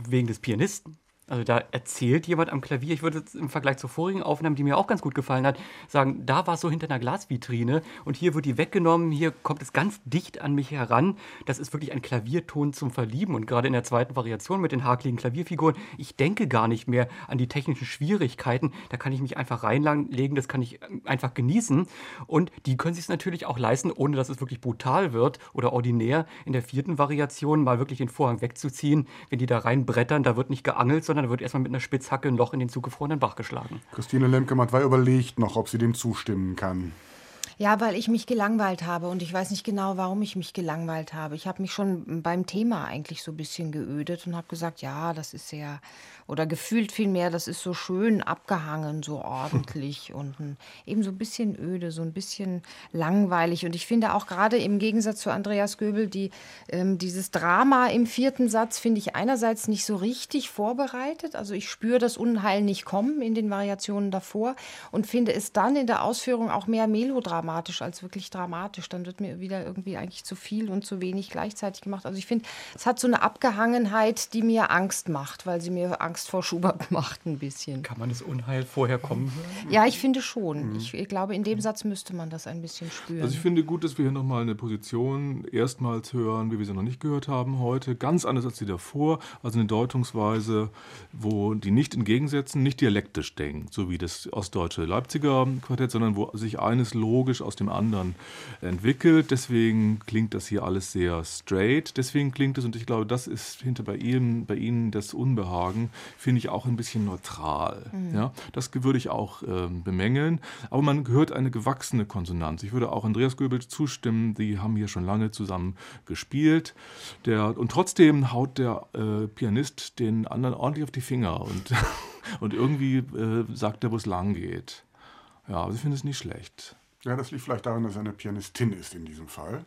wegen des Pianisten. Also da erzählt jemand am Klavier, ich würde jetzt im Vergleich zur vorigen Aufnahme, die mir auch ganz gut gefallen hat, sagen, da war es so hinter einer Glasvitrine und hier wird die weggenommen, hier kommt es ganz dicht an mich heran. Das ist wirklich ein Klavierton zum Verlieben und gerade in der zweiten Variation mit den hakligen Klavierfiguren, ich denke gar nicht mehr an die technischen Schwierigkeiten, da kann ich mich einfach reinlegen, das kann ich einfach genießen. Und die können sich es natürlich auch leisten, ohne dass es wirklich brutal wird oder ordinär. In der vierten Variation mal wirklich den Vorhang wegzuziehen, wenn die da reinbrettern, da wird nicht geangelt, sondern da wird erstmal mit einer Spitzhacke ein Loch in den zugefrorenen Bach geschlagen. Christine Lemke-Matwei überlegt noch, ob sie dem zustimmen kann. Ja, weil ich mich gelangweilt habe und ich weiß nicht genau, warum ich mich gelangweilt habe. Ich habe mich schon beim Thema eigentlich so ein bisschen geödet und habe gesagt, ja, das ist sehr, oder gefühlt vielmehr, das ist so schön abgehangen, so ordentlich und ein, eben so ein bisschen öde, so ein bisschen langweilig. Und ich finde auch gerade im Gegensatz zu Andreas Göbel, die, ähm, dieses Drama im vierten Satz finde ich einerseits nicht so richtig vorbereitet. Also ich spüre das Unheil nicht kommen in den Variationen davor und finde es dann in der Ausführung auch mehr melodramatisch dramatisch als wirklich dramatisch. Dann wird mir wieder irgendwie eigentlich zu viel und zu wenig gleichzeitig gemacht. Also ich finde, es hat so eine Abgehangenheit, die mir Angst macht, weil sie mir Angst vor Schubert macht ein bisschen. Kann man das Unheil vorher kommen hören? Ja, ich finde schon. Mhm. Ich, ich, glaube, in dem Satz müsste man das ein bisschen spüren. Also ich finde gut, dass wir hier nochmal eine Position erstmals hören, wie wir sie noch nicht gehört haben heute. Ganz anders als die davor. Also eine Deutungsweise, wo die nicht in Gegensätzen, nicht dialektisch denkt, so wie das ostdeutsche Leipziger Quartett, sondern wo sich eines logisch aus dem anderen entwickelt. Deswegen klingt das hier alles sehr straight. Deswegen klingt es, und ich glaube, das ist hinter bei Ihnen, bei Ihnen das Unbehagen, finde ich auch ein bisschen neutral. Mhm. Ja, das würde ich auch äh, bemängeln. Aber man hört eine gewachsene Konsonanz. Ich würde auch Andreas Göbel zustimmen, die haben hier schon lange zusammen gespielt. Der, und trotzdem haut der äh, Pianist den anderen ordentlich auf die Finger und, und irgendwie äh, sagt er, wo es lang geht. Ja, also ich finde es nicht schlecht. Ja, das liegt vielleicht daran, dass er eine Pianistin ist in diesem Fall.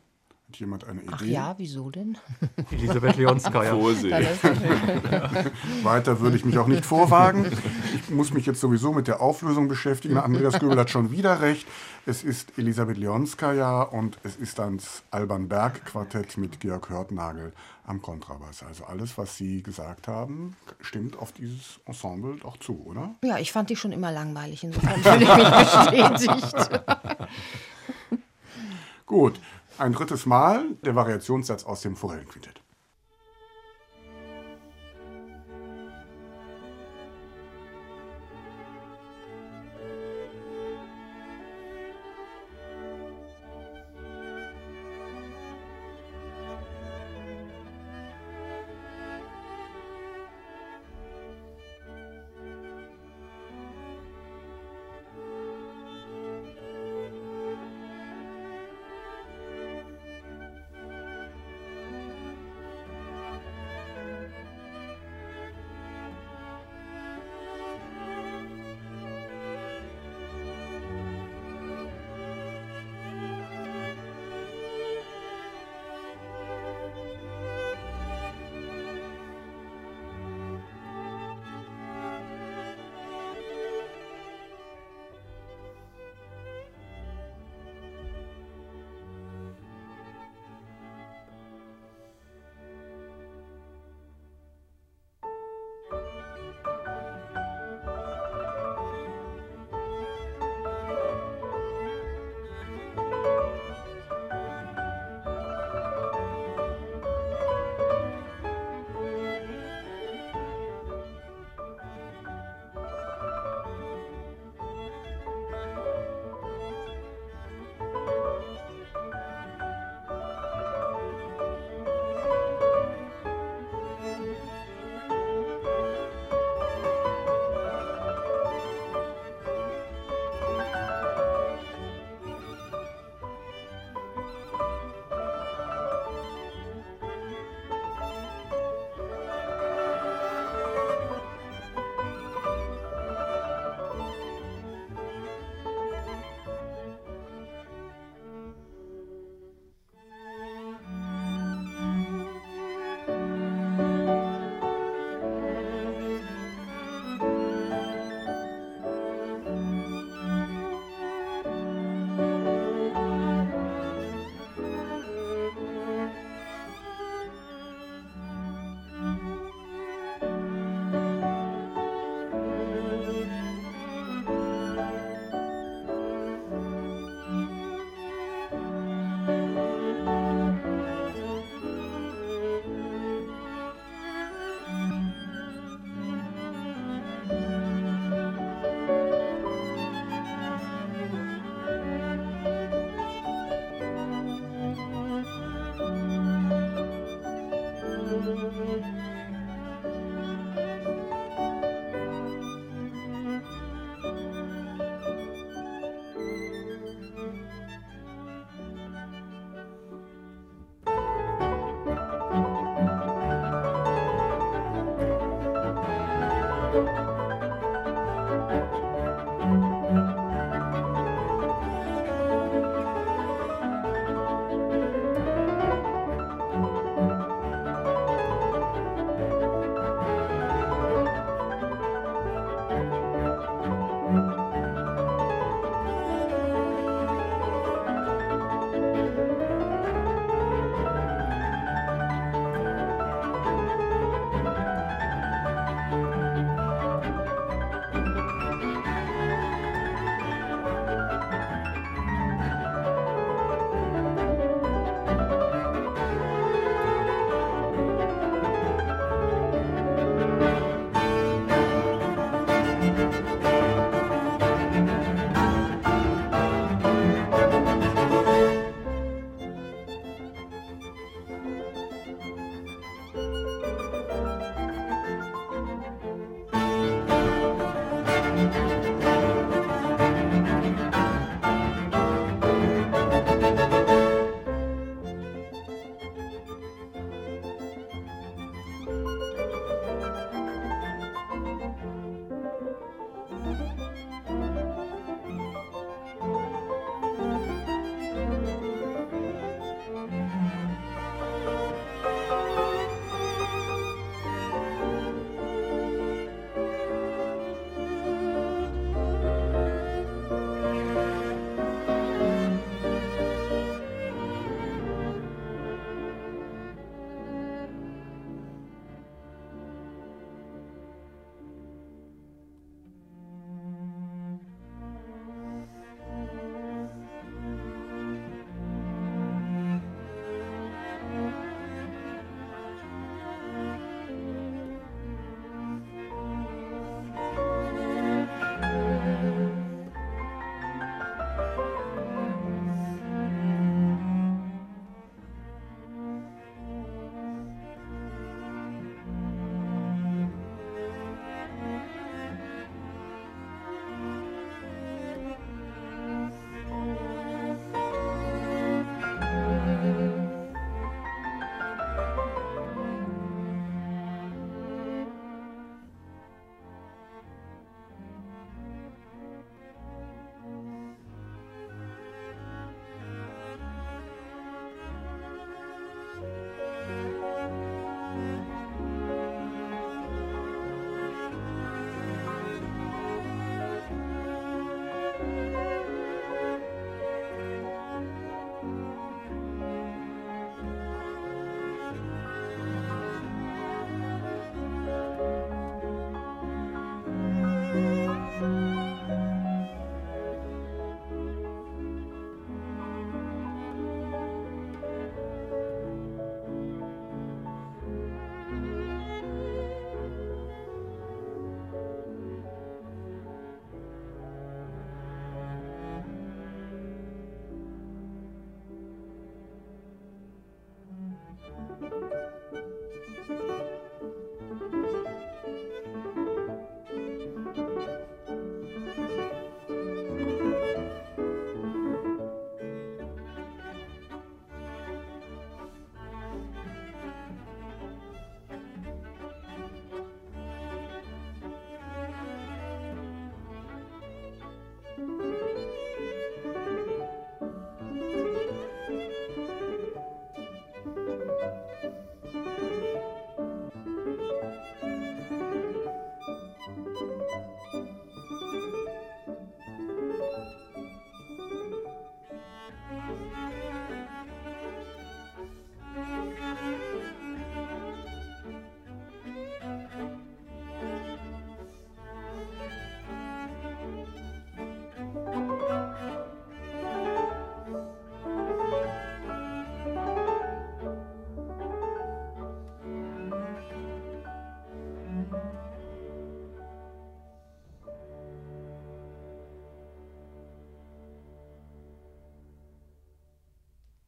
Hat jemand eine Idee? Ach ja, wieso denn? Elisabeth Leonskaya. Vorsicht. Weiter würde ich mich auch nicht vorwagen. Ich muss mich jetzt sowieso mit der Auflösung beschäftigen. Andreas Göbel hat schon wieder recht. Es ist Elisabeth Leonskaya und es ist das Alban Berg Quartett mit Georg Hörtnagel am Kontrabass. Also alles, was Sie gesagt haben, stimmt auf dieses Ensemble doch zu, oder? Ja, ich fand die schon immer langweilig. Insofern fühle ich mich bestätigt. Gut, ein drittes Mal der Variationssatz aus dem Forellenquintett.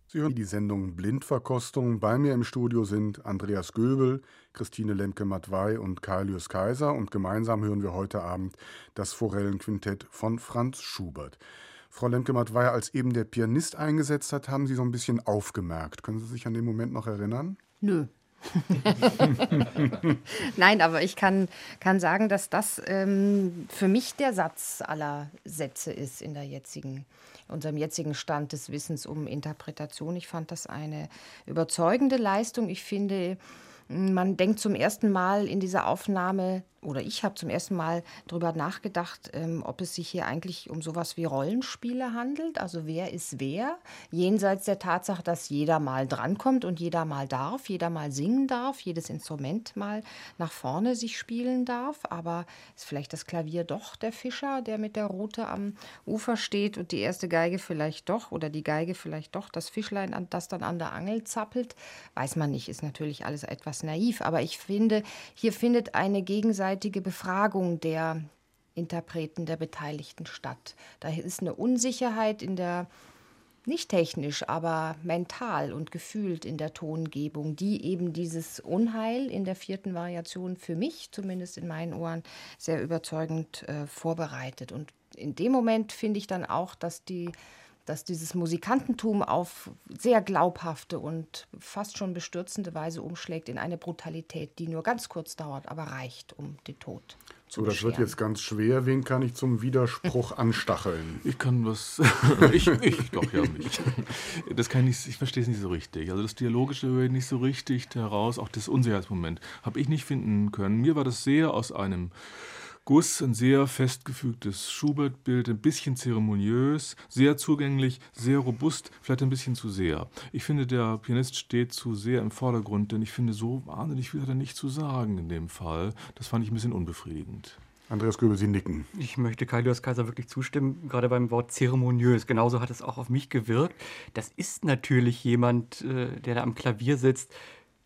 Sie hören die Sendung Blindverkostung. Bei mir im Studio sind Andreas Göbel, Christine Lemke-Matwei und Kailius Kaiser. Und gemeinsam hören wir heute Abend das Forellenquintett von Franz Schubert. Frau Lemke-Matwei, als eben der Pianist eingesetzt hat, haben Sie so ein bisschen aufgemerkt. Können Sie sich an den Moment noch erinnern? Nö. Nein, aber ich kann, kann sagen, dass das ähm, für mich der Satz aller Sätze ist in der jetzigen, unserem jetzigen Stand des Wissens um Interpretation. Ich fand das eine überzeugende Leistung. Ich finde, man denkt zum ersten Mal in dieser Aufnahme oder ich habe zum ersten Mal darüber nachgedacht, ähm, ob es sich hier eigentlich um sowas wie Rollenspiele handelt. Also wer ist wer? Jenseits der Tatsache, dass jeder mal drankommt und jeder mal darf, jeder mal singen darf, jedes Instrument mal nach vorne sich spielen darf. Aber ist vielleicht das Klavier doch der Fischer, der mit der Rute am Ufer steht und die erste Geige vielleicht doch oder die Geige vielleicht doch das Fischlein, das dann an der Angel zappelt? Weiß man nicht, ist natürlich alles etwas naiv. Aber ich finde, hier findet eine gegenseitige gegenseitige Befragung der Interpreten der Beteiligten statt. Da ist eine Unsicherheit in der, nicht technisch, aber mental und gefühlt in der Tongebung, die eben dieses Unheil in der vierten Variation für mich, zumindest in meinen Ohren, sehr überzeugend äh, vorbereitet. Und in dem Moment finde ich dann auch, dass die dass dieses Musikantentum auf sehr glaubhafte und fast schon bestürzende Weise umschlägt in eine Brutalität, die nur ganz kurz dauert, aber reicht, um den Tod zu So, das wird jetzt ganz schwer. Wen kann ich zum Widerspruch anstacheln? Ich kann was. ich, ich, doch, ja, mich. Das kann ich, ich verstehe es nicht so richtig. Also das Dialogische höre ich nicht so richtig heraus. Auch das Unsicherheitsmoment habe ich nicht finden können. Mir war das sehr aus einem Guss, ein sehr festgefügtes Schubert-Bild, ein bisschen zeremoniös, sehr zugänglich, sehr robust, vielleicht ein bisschen zu sehr. Ich finde, der Pianist steht zu sehr im Vordergrund, denn ich finde, so wahnsinnig viel hat er nicht zu sagen in dem Fall. Das fand ich ein bisschen unbefriedigend. Andreas Göbel, Sie nicken. Ich möchte Kailios Kaiser wirklich zustimmen, gerade beim Wort zeremoniös. Genauso hat es auch auf mich gewirkt. Das ist natürlich jemand, äh, der da am Klavier sitzt,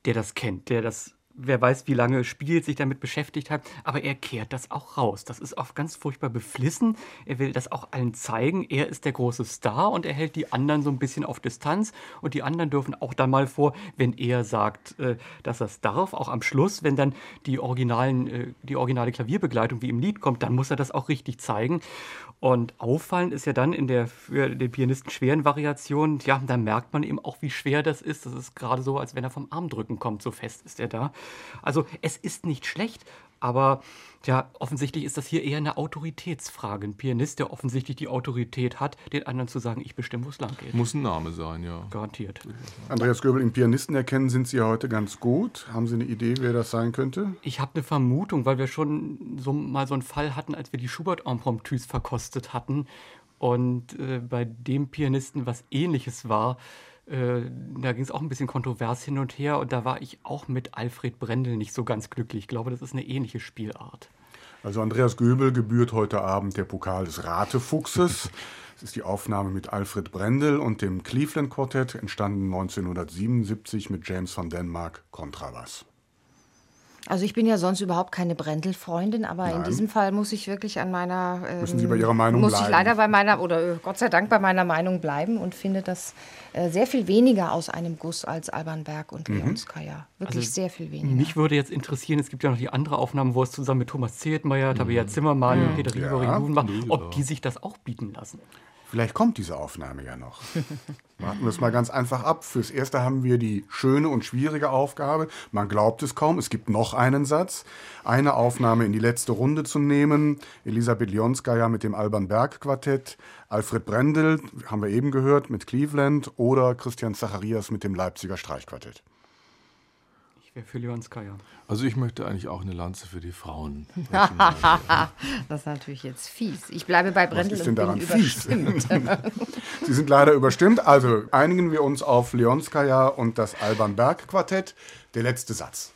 der das kennt, der das wer weiß, wie lange spielt, sich damit beschäftigt hat, aber er kehrt das auch raus. Das ist oft ganz furchtbar beflissen. Er will das auch allen zeigen. Er ist der große Star und er hält die anderen so ein bisschen auf Distanz und die anderen dürfen auch dann mal vor, wenn er sagt, äh, dass er es darf, auch am Schluss, wenn dann die originalen, äh, die originale Klavierbegleitung wie im Lied kommt, dann muss er das auch richtig zeigen. Und auffallend ist ja dann in der für den Pianisten schweren Variation, ja, da merkt man eben auch, wie schwer das ist. Das ist gerade so, als wenn er vom Armdrücken kommt, so fest ist er da. Also es ist nicht schlecht, aber ja, offensichtlich ist das hier eher eine Autoritätsfrage. Ein Pianist, der offensichtlich die Autorität hat, den anderen zu sagen, ich bestimme, wo es lang geht. Muss ein Name sein, ja. Garantiert. Andreas Göbel, im Pianisten erkennen sind Sie ja heute ganz gut. Haben Sie eine Idee, wer das sein könnte? Ich habe eine Vermutung, weil wir schon so mal so einen Fall hatten, als wir die Schubert-Impromptus verkostet hatten. Und äh, bei dem Pianisten was ähnliches war, äh, da ging es auch ein bisschen kontrovers hin und her und da war ich auch mit Alfred Brendel nicht so ganz glücklich. Ich glaube, das ist eine ähnliche Spielart. Also Andreas Göbel gebührt heute Abend der Pokal des Ratefuchses. Es ist die Aufnahme mit Alfred Brendel und dem Cleveland Quartett, entstanden 1977 mit James van Denmark Kontrabass. Also ich bin ja sonst überhaupt keine Brendel-Freundin, aber Nein. in diesem Fall muss ich wirklich an meiner ähm, Müssen Sie bei Ihrer Meinung muss bleiben? ich leider bei meiner oder äh, Gott sei Dank bei meiner Meinung bleiben und finde das äh, sehr viel weniger aus einem Guss als Alban Berg und Mhm. Leonskaya. Wirklich Also sehr viel weniger. Mich würde jetzt interessieren, es gibt ja noch die andere Aufnahme, wo es zusammen mit Thomas Zehetmeier, Tabea Zimmermann und Peter Rieber Ja. macht, ob die sich das auch bieten lassen. Vielleicht kommt diese Aufnahme ja noch. Warten wir es mal ganz einfach ab. Fürs Erste haben wir die schöne und schwierige Aufgabe. Man glaubt es kaum, es gibt noch einen Satz. Eine Aufnahme in die letzte Runde zu nehmen. Elisabeth Lionskaya mit dem Alban Berg Quartett, Alfred Brendel, haben wir eben gehört, mit Cleveland oder Christian Zacharias mit dem Leipziger Streichquartett. Ich wäre für Leonskaya. Also ich möchte eigentlich auch eine Lanze für die Frauen. Das ist natürlich jetzt fies. Ich bleibe bei Brendel ist und denn bin daran fies? überstimmt. Sie sind leider überstimmt, also einigen wir uns auf Leonskaya und das Alban Berg Quartett. Der letzte Satz.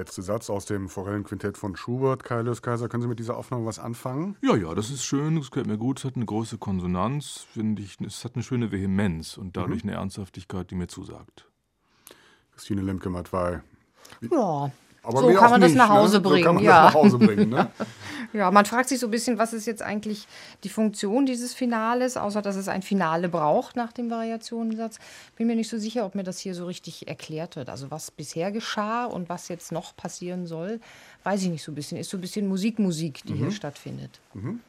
Letzte Satz aus dem Forellenquintett von Schubert. Kaius Kaiser, können Sie mit dieser Aufnahme was anfangen? Ja, ja, das ist schön, das gefällt mir gut. Es hat eine große Konsonanz, finde ich. Es hat eine schöne Vehemenz und dadurch mhm. eine Ernsthaftigkeit, die mir zusagt. Christine Lemke-Matwei. Ja, aber so kann man das nach ne? Hause ne? bringen. So kann man ja. das nach Hause bringen, ne? ja, man fragt sich so ein bisschen, was ist jetzt eigentlich die Funktion dieses Finales, außer dass es ein Finale braucht nach dem Variationensatz. Bin mir nicht so sicher, ob mir das hier so richtig erklärt wird. Also was bisher geschah und was jetzt noch passieren soll, weiß ich nicht so ein bisschen. Ist so ein bisschen Musikmusik, die mhm. hier stattfindet. Mhm.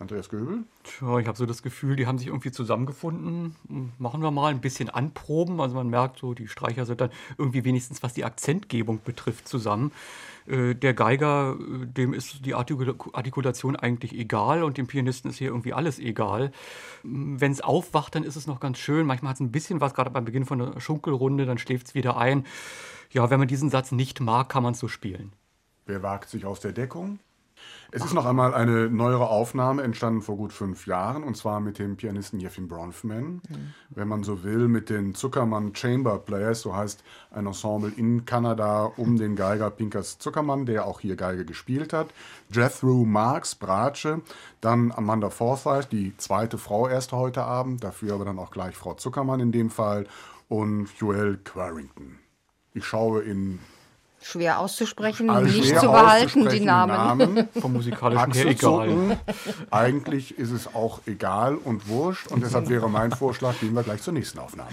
Andreas Göbel? Tja, ich habe so das Gefühl, die haben sich irgendwie zusammengefunden. Machen wir mal ein bisschen anproben. Also man merkt so, die Streicher sind dann irgendwie wenigstens, was die Akzentgebung betrifft, zusammen. Äh, der Geiger, äh, dem ist die Artikulation eigentlich egal und dem Pianisten ist hier irgendwie alles egal. Wenn es aufwacht, dann ist es noch ganz schön. Manchmal hat es ein bisschen was, gerade beim Beginn von der Schunkelrunde, dann schläft es wieder ein. Ja, wenn man diesen Satz nicht mag, kann man es so spielen. Wer wagt sich aus der Deckung? Es ist noch einmal eine neuere Aufnahme, entstanden vor gut fünf Jahren, und zwar mit dem Pianisten Jeffin Bronfman. Mhm. Wenn man so will, mit den Zuckermann Chamber Players, so heißt ein Ensemble in Kanada um den Geiger Pinkers Zuckermann, der auch hier Geige gespielt hat. Jethro Marks, Bratsche, dann Amanda Forsyth, die zweite Frau erst heute Abend, dafür aber dann auch gleich Frau Zuckermann in dem Fall, und Joel Quarrington. Ich schaue in Schwer auszusprechen, also nicht schwer zu behalten, die Namen. Namen. Vom musikalischen her egal. Eigentlich ist es auch egal und wurscht. Und deshalb wäre mein Vorschlag, gehen wir gleich zur nächsten Aufnahme.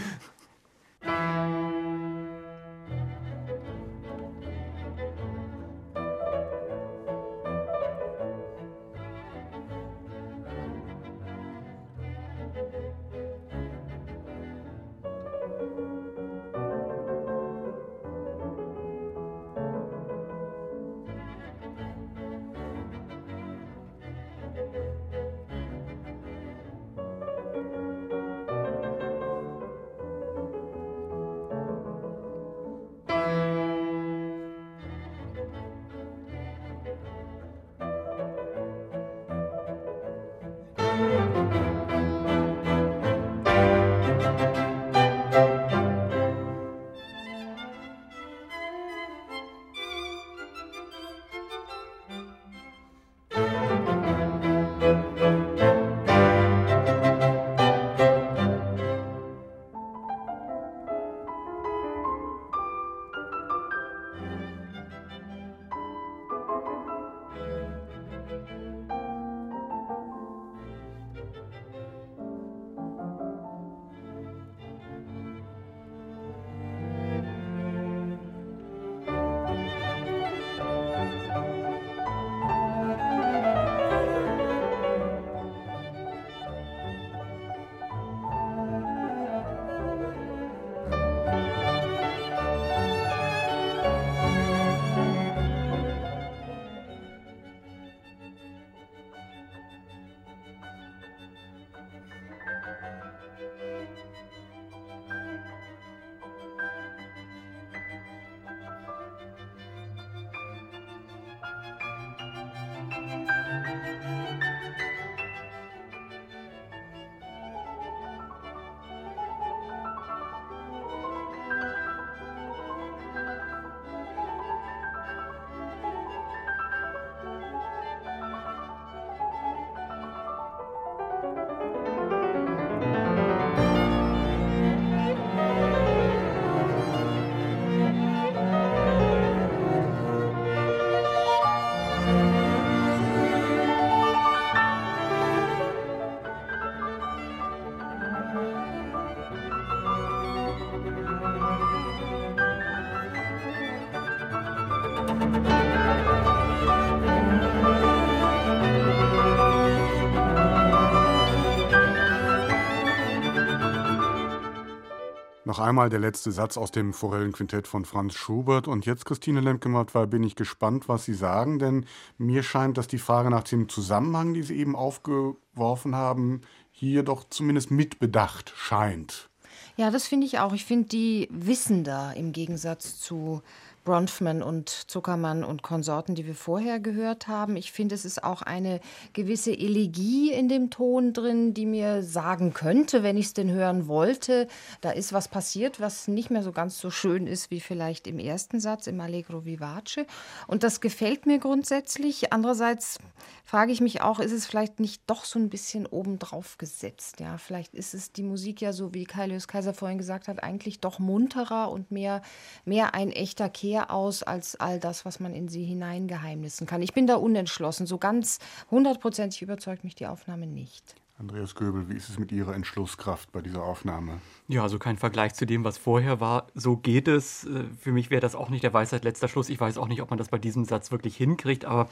Noch einmal der letzte Satz aus dem Forellenquintett von Franz Schubert. Und jetzt, Christine Lemke-Matt, bin ich gespannt, was Sie sagen, denn mir scheint, dass die Frage nach dem Zusammenhang, die Sie eben aufgeworfen haben, hier doch zumindest mitbedacht scheint. Ja, das finde ich auch. Ich finde die wissender im Gegensatz zu Bronfman und Zuckermann und Konsorten, die wir vorher gehört haben. Ich finde, es ist auch eine gewisse Elegie in dem Ton drin, die mir sagen könnte, wenn ich es denn hören wollte, da ist was passiert, was nicht mehr so ganz so schön ist wie vielleicht im ersten Satz, im Allegro Vivace. Und das gefällt mir grundsätzlich. Andererseits frage ich mich auch, ist es vielleicht nicht doch so ein bisschen obendrauf gesetzt? Ja, vielleicht ist es die Musik ja so, wie Kailius Kaiser vorhin gesagt hat, eigentlich doch munterer und mehr, mehr ein echter Kehr aus als all das, was man in sie hineingeheimnissen kann. Ich bin da unentschlossen. So ganz hundertprozentig überzeugt mich die Aufnahme nicht. Andreas Göbel, wie ist es mit Ihrer Entschlusskraft bei dieser Aufnahme? Ja, also kein Vergleich zu dem, was vorher war. So geht es. Äh, für mich wäre das auch nicht der Weisheit letzter Schluss. Ich weiß auch nicht, ob man das bei diesem Satz wirklich hinkriegt, aber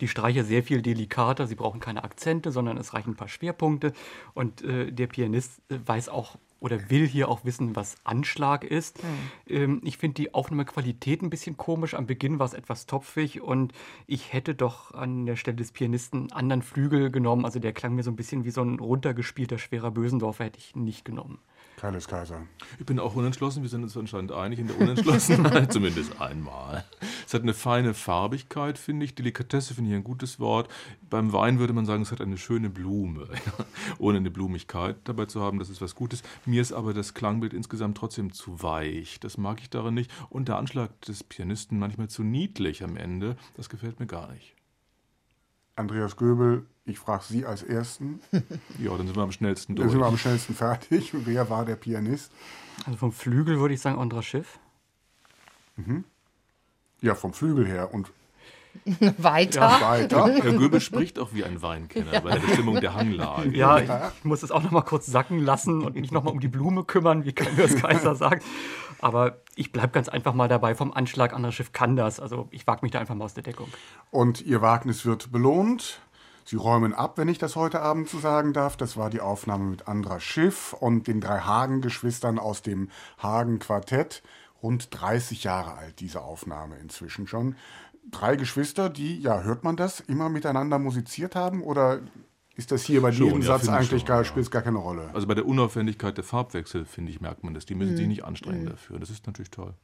die Streicher sehr viel delikater. Sie brauchen keine Akzente, sondern es reichen ein paar Schwerpunkte. Und äh, der Pianist äh, weiß auch, oder will hier auch wissen, was Anschlag ist. Mhm. Ähm, ich finde die Aufnahmequalität ein bisschen komisch. Am Beginn war es etwas topfig und ich hätte doch an der Stelle des Pianisten einen anderen Flügel genommen. Also der klang mir so ein bisschen wie so ein runtergespielter schwerer Bösendorfer, hätte ich nicht genommen. Keines Kaiser. Ich bin auch unentschlossen. Wir sind uns anscheinend einig in der Unentschlossenheit, zumindest einmal. Es hat eine feine Farbigkeit, finde ich. Delikatesse finde ich ein gutes Wort. Beim Wein würde man sagen, es hat eine schöne Blume, ohne eine Blumigkeit dabei zu haben. Das ist was Gutes. Mir ist aber das Klangbild insgesamt trotzdem zu weich. Das mag ich darin nicht. Und der Anschlag des Pianisten manchmal zu niedlich am Ende. Das gefällt mir gar nicht. Andreas Göbel, ich frage Sie als Ersten. ja, dann sind wir am schnellsten durch. Dann sind wir am schnellsten fertig. Wer war der Pianist? Also vom Flügel würde ich sagen Andras Schiff. Mhm. Ja, vom Flügel her. Und weiter. Ja, weiter. Herr Göbel spricht auch wie ein Weinkenner ja. bei der Bestimmung der Hanglage. Ja, ich, ich muss es auch noch mal kurz sacken lassen und mich noch mal um die Blume kümmern, wie Kaius Kaiser sagt. Aber ich bleibe ganz einfach mal dabei, vom Anschlag anderer Schiff kann das. Also ich wage mich da einfach mal aus der Deckung. Und Ihr Wagnis wird belohnt. Sie räumen ab, wenn ich das heute Abend so sagen darf. Das war die Aufnahme mit Andra Schiff und den drei Hagen-Geschwistern aus dem Hagen-Quartett. Rund 30 Jahre alt, diese Aufnahme inzwischen schon. Drei Geschwister, die, ja, hört man das, immer miteinander musiziert haben? Oder ist das hier bei schon, diesem ja, Satz eigentlich schon, gar, ja. spielt gar keine Rolle? Also bei der Unaufwendigkeit der Farbwechsel, finde ich, merkt man das. Die müssen mhm. sich nicht anstrengen mhm. dafür. Das ist natürlich toll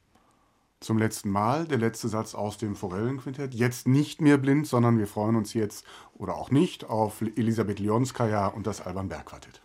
zum letzten Mal. Der letzte Satz aus dem Forellenquintett. Jetzt nicht mehr blind, sondern wir freuen uns jetzt oder auch nicht auf Elisabeth Lionskaya und das Alban Berg Quartett.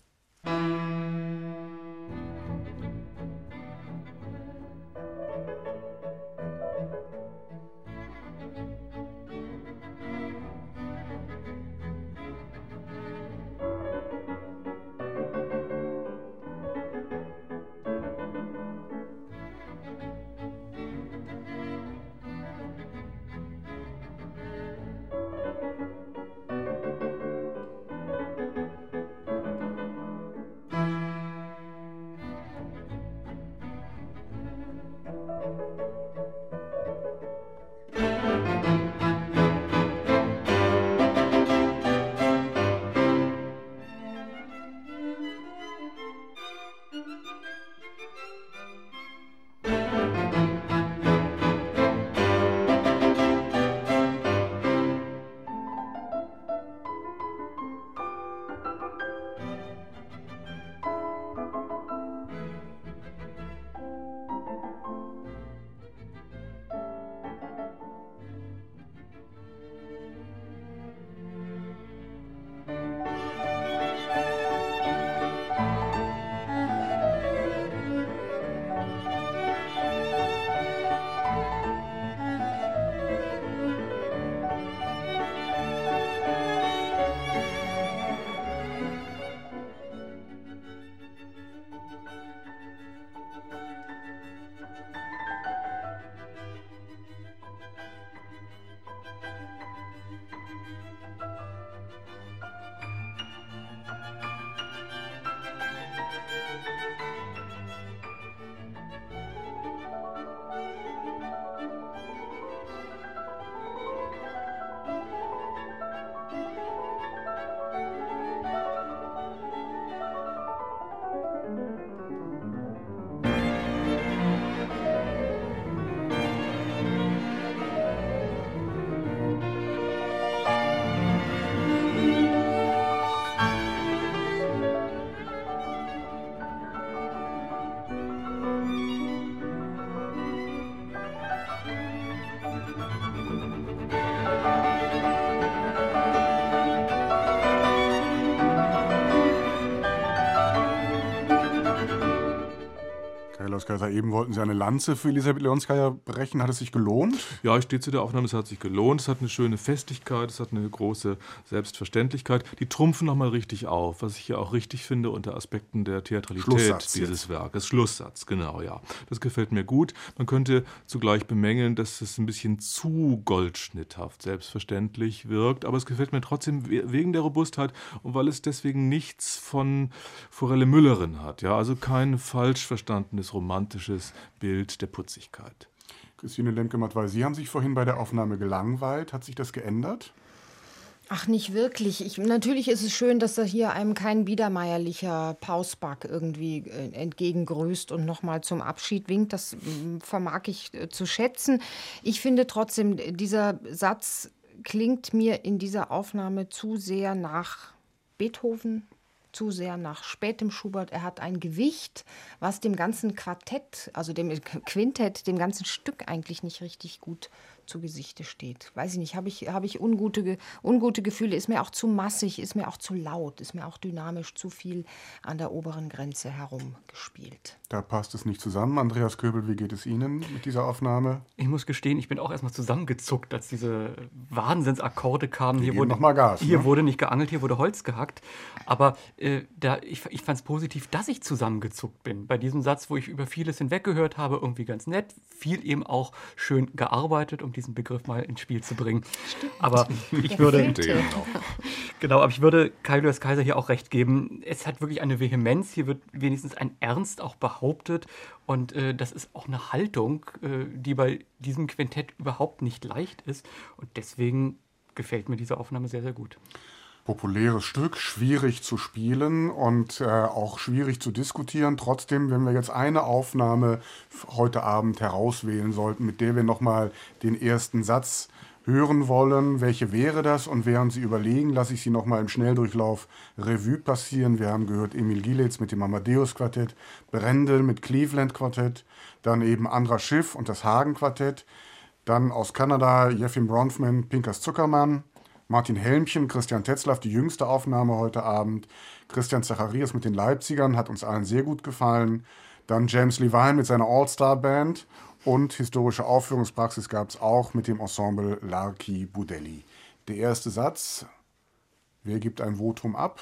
Kaiser, eben wollten Sie eine Lanze für Elisabeth Leonskaya brechen. Hat es sich gelohnt? Ja, ich stehe zu der Aufnahme, es hat sich gelohnt. Es hat eine schöne Festigkeit, es hat eine große Selbstverständlichkeit. Die trumpfen nochmal richtig auf, was ich ja auch richtig finde unter Aspekten der Theatralität dieses jetzt. Werkes. Schlusssatz, genau, ja. Das gefällt mir gut. Man könnte zugleich bemängeln, dass es ein bisschen zu goldschnitthaft selbstverständlich wirkt, aber es gefällt mir trotzdem wegen der Robustheit und weil es deswegen nichts von Forelle Müllerin hat. Ja, also kein falsch verstandenes romantisches Bild der Putzigkeit. Christine Lemke-Matt, weil Sie haben sich vorhin bei der Aufnahme gelangweilt. Hat sich das geändert? Ach, nicht wirklich. Ich, natürlich ist es schön, dass da hier einem kein biedermeierlicher Pausback irgendwie äh, entgegengrüßt und nochmal zum Abschied winkt. Das mm, vermag ich äh, zu schätzen. Ich finde trotzdem, dieser Satz klingt mir in dieser Aufnahme zu sehr nach Beethoven, zu sehr nach spätem Schubert. Er hat ein Gewicht, was dem ganzen Quartett, also dem Quintett, dem ganzen Stück eigentlich nicht richtig gut zu Gesichte steht. Weiß ich nicht, habe ich, hab ich ungute, ungute Gefühle, ist mir auch zu massig, ist mir auch zu laut, ist mir auch dynamisch zu viel an der oberen Grenze herumgespielt. Da passt es nicht zusammen. Andreas Köbel, wie geht es Ihnen mit dieser Aufnahme? Ich muss gestehen, ich bin auch erstmal zusammengezuckt, als diese Wahnsinnsakkorde kamen. Hier, wurde, noch mal Gas, hier ne? wurde nicht geangelt, hier wurde Holz gehackt. Aber äh, da, ich, ich fand es positiv, dass ich zusammengezuckt bin. Bei diesem Satz, wo ich über vieles hinweggehört habe, irgendwie ganz nett, viel eben auch schön gearbeitet, um diesen Begriff mal ins Spiel zu bringen. Stimmt. Aber ich würde. genau, aber ich würde Kai Kaiser hier auch recht geben. Es hat wirklich eine Vehemenz. Hier wird wenigstens ein Ernst auch behauptet. Und äh, das ist auch eine Haltung, äh, die bei diesem Quintett überhaupt nicht leicht ist. Und deswegen gefällt mir diese Aufnahme sehr, sehr gut populäres Stück, schwierig zu spielen und äh, auch schwierig zu diskutieren. Trotzdem, wenn wir jetzt eine Aufnahme heute Abend herauswählen sollten, mit der wir nochmal den ersten Satz hören wollen, welche wäre das? Und während Sie überlegen, lasse ich Sie nochmal im Schnelldurchlauf Revue passieren. Wir haben gehört Emil Gilitz mit dem Amadeus Quartett, Brendel mit Cleveland Quartett, dann eben Andra Schiff und das Hagen Quartett, dann aus Kanada Jeffim Bronfman, Pinkas Zuckermann, Martin Helmchen, Christian Tetzlaff, die jüngste Aufnahme heute Abend. Christian Zacharias mit den Leipzigern hat uns allen sehr gut gefallen. Dann James Levine mit seiner All-Star-Band und historische Aufführungspraxis gab es auch mit dem Ensemble Larki Budelli. Der erste Satz, wer gibt ein Votum ab?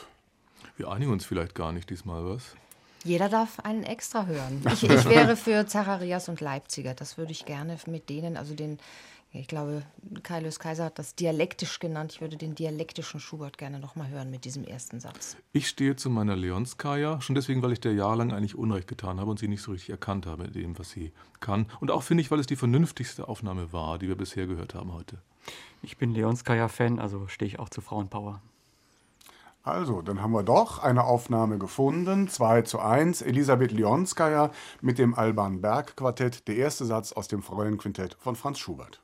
Wir einigen uns vielleicht gar nicht diesmal, was? Jeder darf einen extra hören. Ich, ich wäre für Zacharias und Leipziger. Das würde ich gerne mit denen, also den ich glaube, Kaius Kaiser hat das dialektisch genannt. Ich würde den dialektischen Schubert gerne noch mal hören mit diesem ersten Satz. Ich stehe zu meiner Leonskaya, schon deswegen, weil ich der jahrelang eigentlich Unrecht getan habe und sie nicht so richtig erkannt habe mit dem, was sie kann. Und auch finde ich, weil es die vernünftigste Aufnahme war, die wir bisher gehört haben heute. Ich bin Leonskaya-Fan, also stehe ich auch zu Frauenpower. Also, dann haben wir doch eine Aufnahme gefunden. 2 zu 1. Elisabeth Leonskaya mit dem Alban Berg Quartett. Der erste Satz aus dem Forellenquintett von Franz Schubert.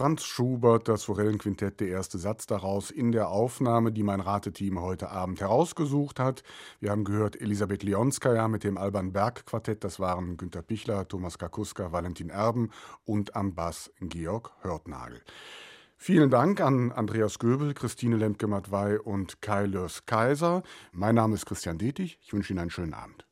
Franz Schubert, das Forellenquintett, der erste Satz daraus in der Aufnahme, die mein Rateteam heute Abend herausgesucht hat. Wir haben gehört Elisabeth Leonskaya mit dem Alban Berg Quartett, das waren Günter Pichler, Thomas Kakuska, Valentin Erben und am Bass Georg Hörtnagel. Vielen Dank an Andreas Göbel, Christine Lemke-Matwei und Kai Lörs Kaiser. Mein Name ist Christian Detig. Ich wünsche Ihnen einen schönen Abend.